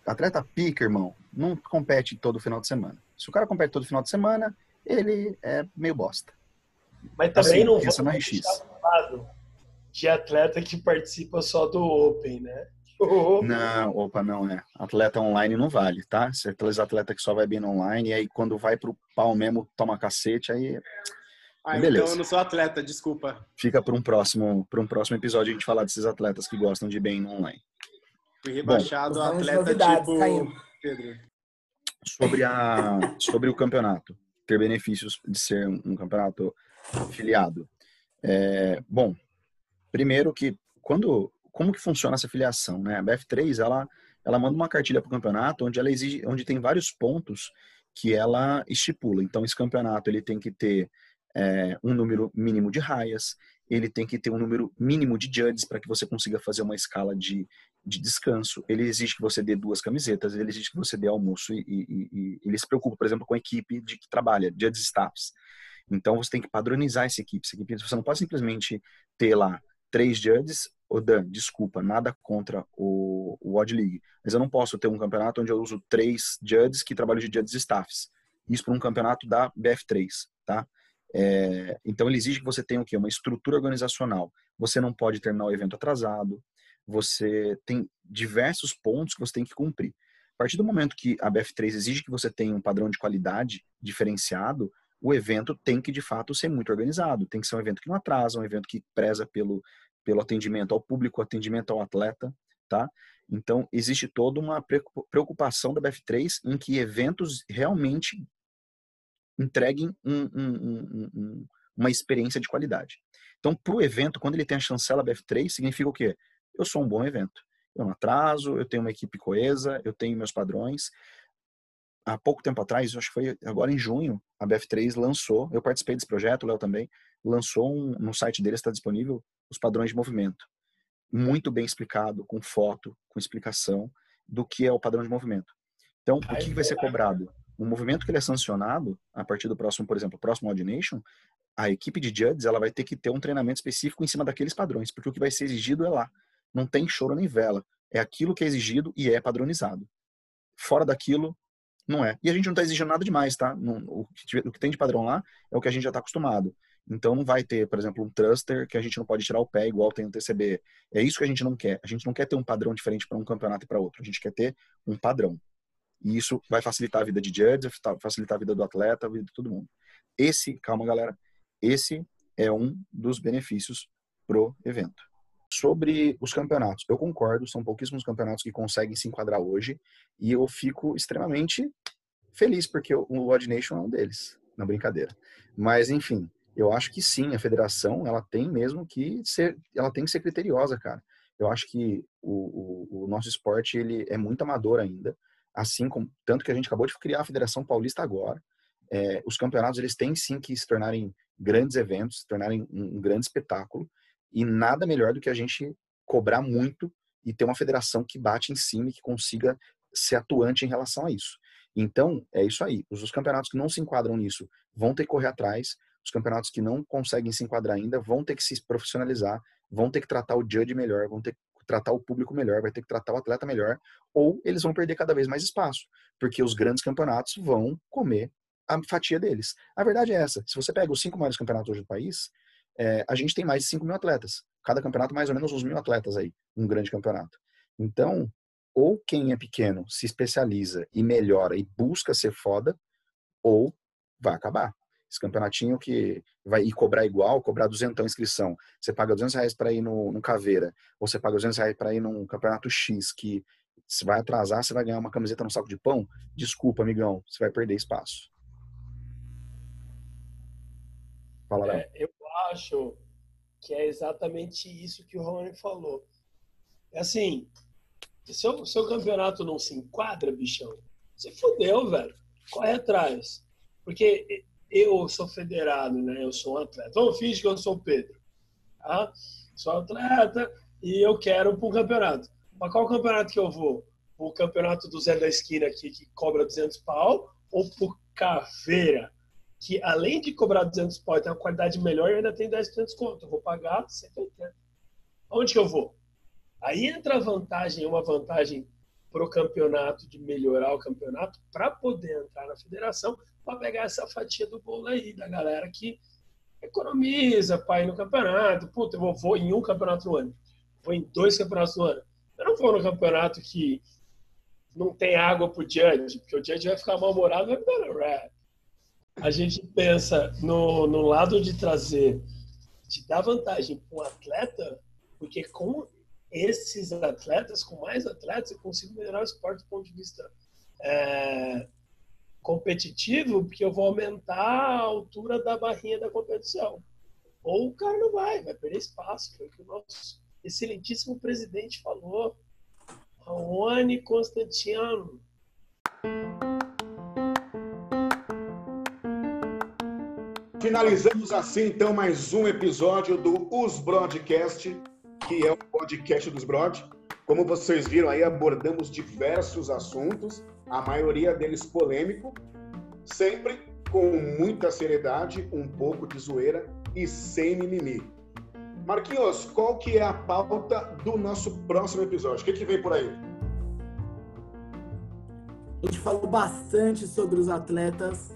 Atleta pica, irmão, não compete todo final de semana. Se o cara compete todo final de semana, ele é meio bosta. Mas também Assim, não pensa no RX. De atleta que participa só do Open, né? Não, opa, não é. Atleta online não vale, tá? Se é aqueles atleta que só vai bem no online, e aí quando vai pro pau mesmo, toma cacete, aí Ah, Beleza. então eu não sou atleta, desculpa. fica para um próximo, para um próximo episódio a gente falar desses atletas que gostam de bem no online. Fui rebaixado de atleta tipo. Pedro. sobre, a, sobre o campeonato, ter benefícios de ser um, um campeonato filiado. É, bom, primeiro que quando como que funciona essa filiação, né? A BF3 ela ela manda uma cartilha para o campeonato onde ela exige, onde tem vários pontos que ela estipula. Então esse campeonato ele tem que ter é, um número mínimo de raias, ele tem que ter um número mínimo de judges para que você consiga fazer uma escala de, de descanso. Ele exige que você dê duas camisetas, ele exige que você dê almoço e, e, e ele se preocupa, por exemplo, com a equipe de que trabalha, judges staffs. Então você tem que padronizar essa equipe. Essa equipe você não pode simplesmente ter lá três judges. Ô Dan, desculpa, nada contra o, o Odd League, mas eu não posso ter um campeonato onde eu uso três judges que trabalham de judges staffs. Isso para um campeonato da BF3, tá? É, então ele exige que você tenha o quê? Uma estrutura organizacional. Você não pode terminar o evento atrasado. Você tem diversos pontos que você tem que cumprir. A partir do momento que a BF3 exige que você tenha um padrão de qualidade diferenciado, o evento tem que de fato ser muito organizado. Tem que ser um evento que não atrasa, um evento que preza pelo, pelo atendimento ao público, atendimento ao atleta, tá? Então existe toda uma preocupação da BF3 em que eventos realmente entreguem um, um, um, uma experiência de qualidade. Então, para o evento, quando ele tem a chancela BF3, significa o quê? Eu sou um bom evento. Eu não atraso, eu tenho uma equipe coesa, eu tenho meus padrões. Há pouco tempo atrás, acho que foi agora em junho, a BF3 lançou, eu participei desse projeto, o Léo também, lançou um, no site dele, está disponível, os padrões de movimento. Muito bem explicado, com foto, com explicação do que é o padrão de movimento. Então, o que vai ser cobrado? o movimento que ele é sancionado, a partir do próximo, por exemplo, próximo Ordination, a equipe de judges ela vai ter que ter um treinamento específico em cima daqueles padrões, porque o que vai ser exigido é lá. Não tem choro nem vela. É aquilo que é exigido e é padronizado. Fora daquilo, não é. E a gente não está exigindo nada demais, tá? O, que, tem de padrão lá é o que a gente já está acostumado. Então não vai ter, por exemplo, um thruster que a gente não pode tirar o pé igual tem no TCB. É isso que a gente não quer. A gente não quer ter um padrão diferente para um campeonato e para outro. A gente quer ter um padrão. E isso vai facilitar a vida de judge, facilitar a vida do atleta, a vida de todo mundo. Esse, calma galera, esse é um dos benefícios pro evento. Sobre os campeonatos, eu concordo, são pouquíssimos campeonatos que conseguem se enquadrar hoje e eu fico extremamente feliz porque o Odd Nation é um deles, na brincadeira. Mas enfim, eu acho que sim, a federação ela tem mesmo que ser, ela tem que ser criteriosa, cara. Eu acho que o, o, o nosso esporte ele é muito amador ainda assim como tanto que a gente acabou de criar a Federação Paulista agora. É, os campeonatos eles têm sim que se tornarem grandes eventos, se tornarem um, um grande espetáculo e nada melhor do que a gente cobrar muito e ter uma federação que bate em cima e que consiga ser atuante em relação a isso. Então, é isso aí. Os, os campeonatos que não se enquadram nisso vão ter que correr atrás. Os campeonatos que não conseguem se enquadrar ainda vão ter que se profissionalizar, vão ter que tratar o judge melhor, vão ter que tratar o público melhor, vai ter que tratar o atleta melhor, ou eles vão perder cada vez mais espaço, porque os grandes campeonatos vão comer a fatia deles. A verdade é essa: se você pega os cinco maiores campeonatos hoje do país, é, a gente tem mais de 5 mil atletas. Cada campeonato, mais ou menos, uns mil atletas aí, um grande campeonato. Então, ou quem é pequeno se especializa e melhora e busca ser foda, ou vai acabar. Esse campeonatinho que vai ir cobrar igual, cobrar duzentão inscrição. Você paga 200 reais para ir no, no Caveira, ou você paga 200 reais para ir num campeonato X, que se vai atrasar, você vai ganhar uma camiseta no saco de pão. Desculpa, amigão, você vai perder espaço. Fala. É, eu acho que é exatamente isso que o Rony falou. É assim, se o seu campeonato não se enquadra, bichão, você fodeu, velho. Corre atrás. Porque eu sou federado, né? Eu sou um atleta. Vamos fingir que eu sou o Pedro. Tá? Sou atleta e eu quero para um campeonato. Para qual campeonato que eu vou? O campeonato do Zé da Esquina aqui, que cobra 200 pau, ou por Caveira, que além de cobrar 200 pau, tem uma qualidade melhor e ainda tem 10% de desconto. Eu vou pagar 180. Onde que eu vou? Aí entra a vantagem, uma vantagem para o campeonato, de melhorar o campeonato, para poder entrar na federação, para pegar essa fatia do bolo aí, da galera que economiza para ir no campeonato. Puta, eu vou, em um campeonato no ano, vou em dois campeonatos no ano. Eu não vou no campeonato que não tem água pro judge, porque o judge vai ficar mal-humorado vai embora rap. A gente pensa no, no lado de trazer, de dar vantagem para um atleta, porque com esses atletas, com mais atletas, eu consigo melhorar o esporte do ponto de vista é, competitivo porque eu vou aumentar a altura da barrinha da competição. Ou o cara não vai, vai perder espaço. Foi o que o nosso excelentíssimo presidente falou. Raoni Constantino. Finalizamos assim, então, mais um episódio do Os Broadcast, que é o podcast dos Broad. Como vocês viram aí, abordamos diversos assuntos, a maioria deles polêmico, sempre com muita seriedade, um pouco de zoeira e sem mimimi. Marquinhos, qual que é a pauta do nosso próximo episódio? O que, que vem por aí? A gente falou bastante sobre os atletas,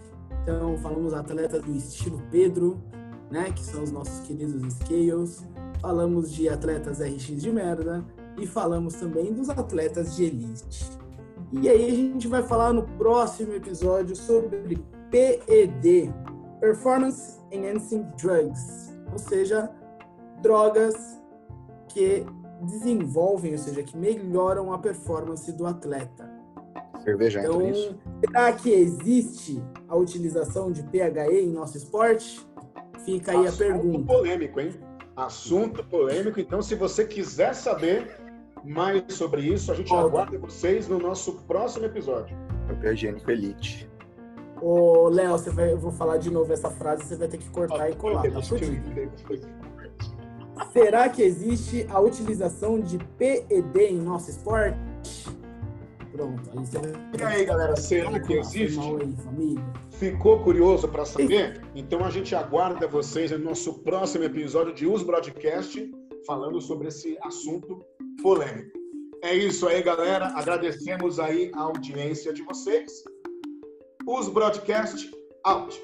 então falamos atletas do estilo Pedro, né, que são os nossos queridos Scales, falamos de atletas RX de merda e falamos também dos atletas de elite. E aí a gente vai falar no próximo episódio sobre PED, Performance Enhancing Drugs, ou seja, drogas que desenvolvem, ou seja, que melhoram a performance do atleta. Cerveja Então, entra nisso? será que existe a utilização de PHE em nosso esporte? Fica aí a Assunto pergunta. polêmico, hein? Assunto polêmico. Então, se você quiser saber mais sobre isso, a gente Volta. aguarda vocês no nosso próximo episódio. Papel higiênico elite. Ô, Léo, você vai, eu vou falar de novo essa frase, você vai ter que cortar e colar, tá. Será que existe a utilização de PED em nosso esporte? Pronto, aí você vai. E aí, galera, será que existe? Ficou curioso para saber? Então a gente aguarda vocês no nosso próximo episódio de Us Broadcast, falando sobre esse assunto polêmico. É isso aí, galera. Agradecemos aí a audiência de vocês. Us Broadcast out.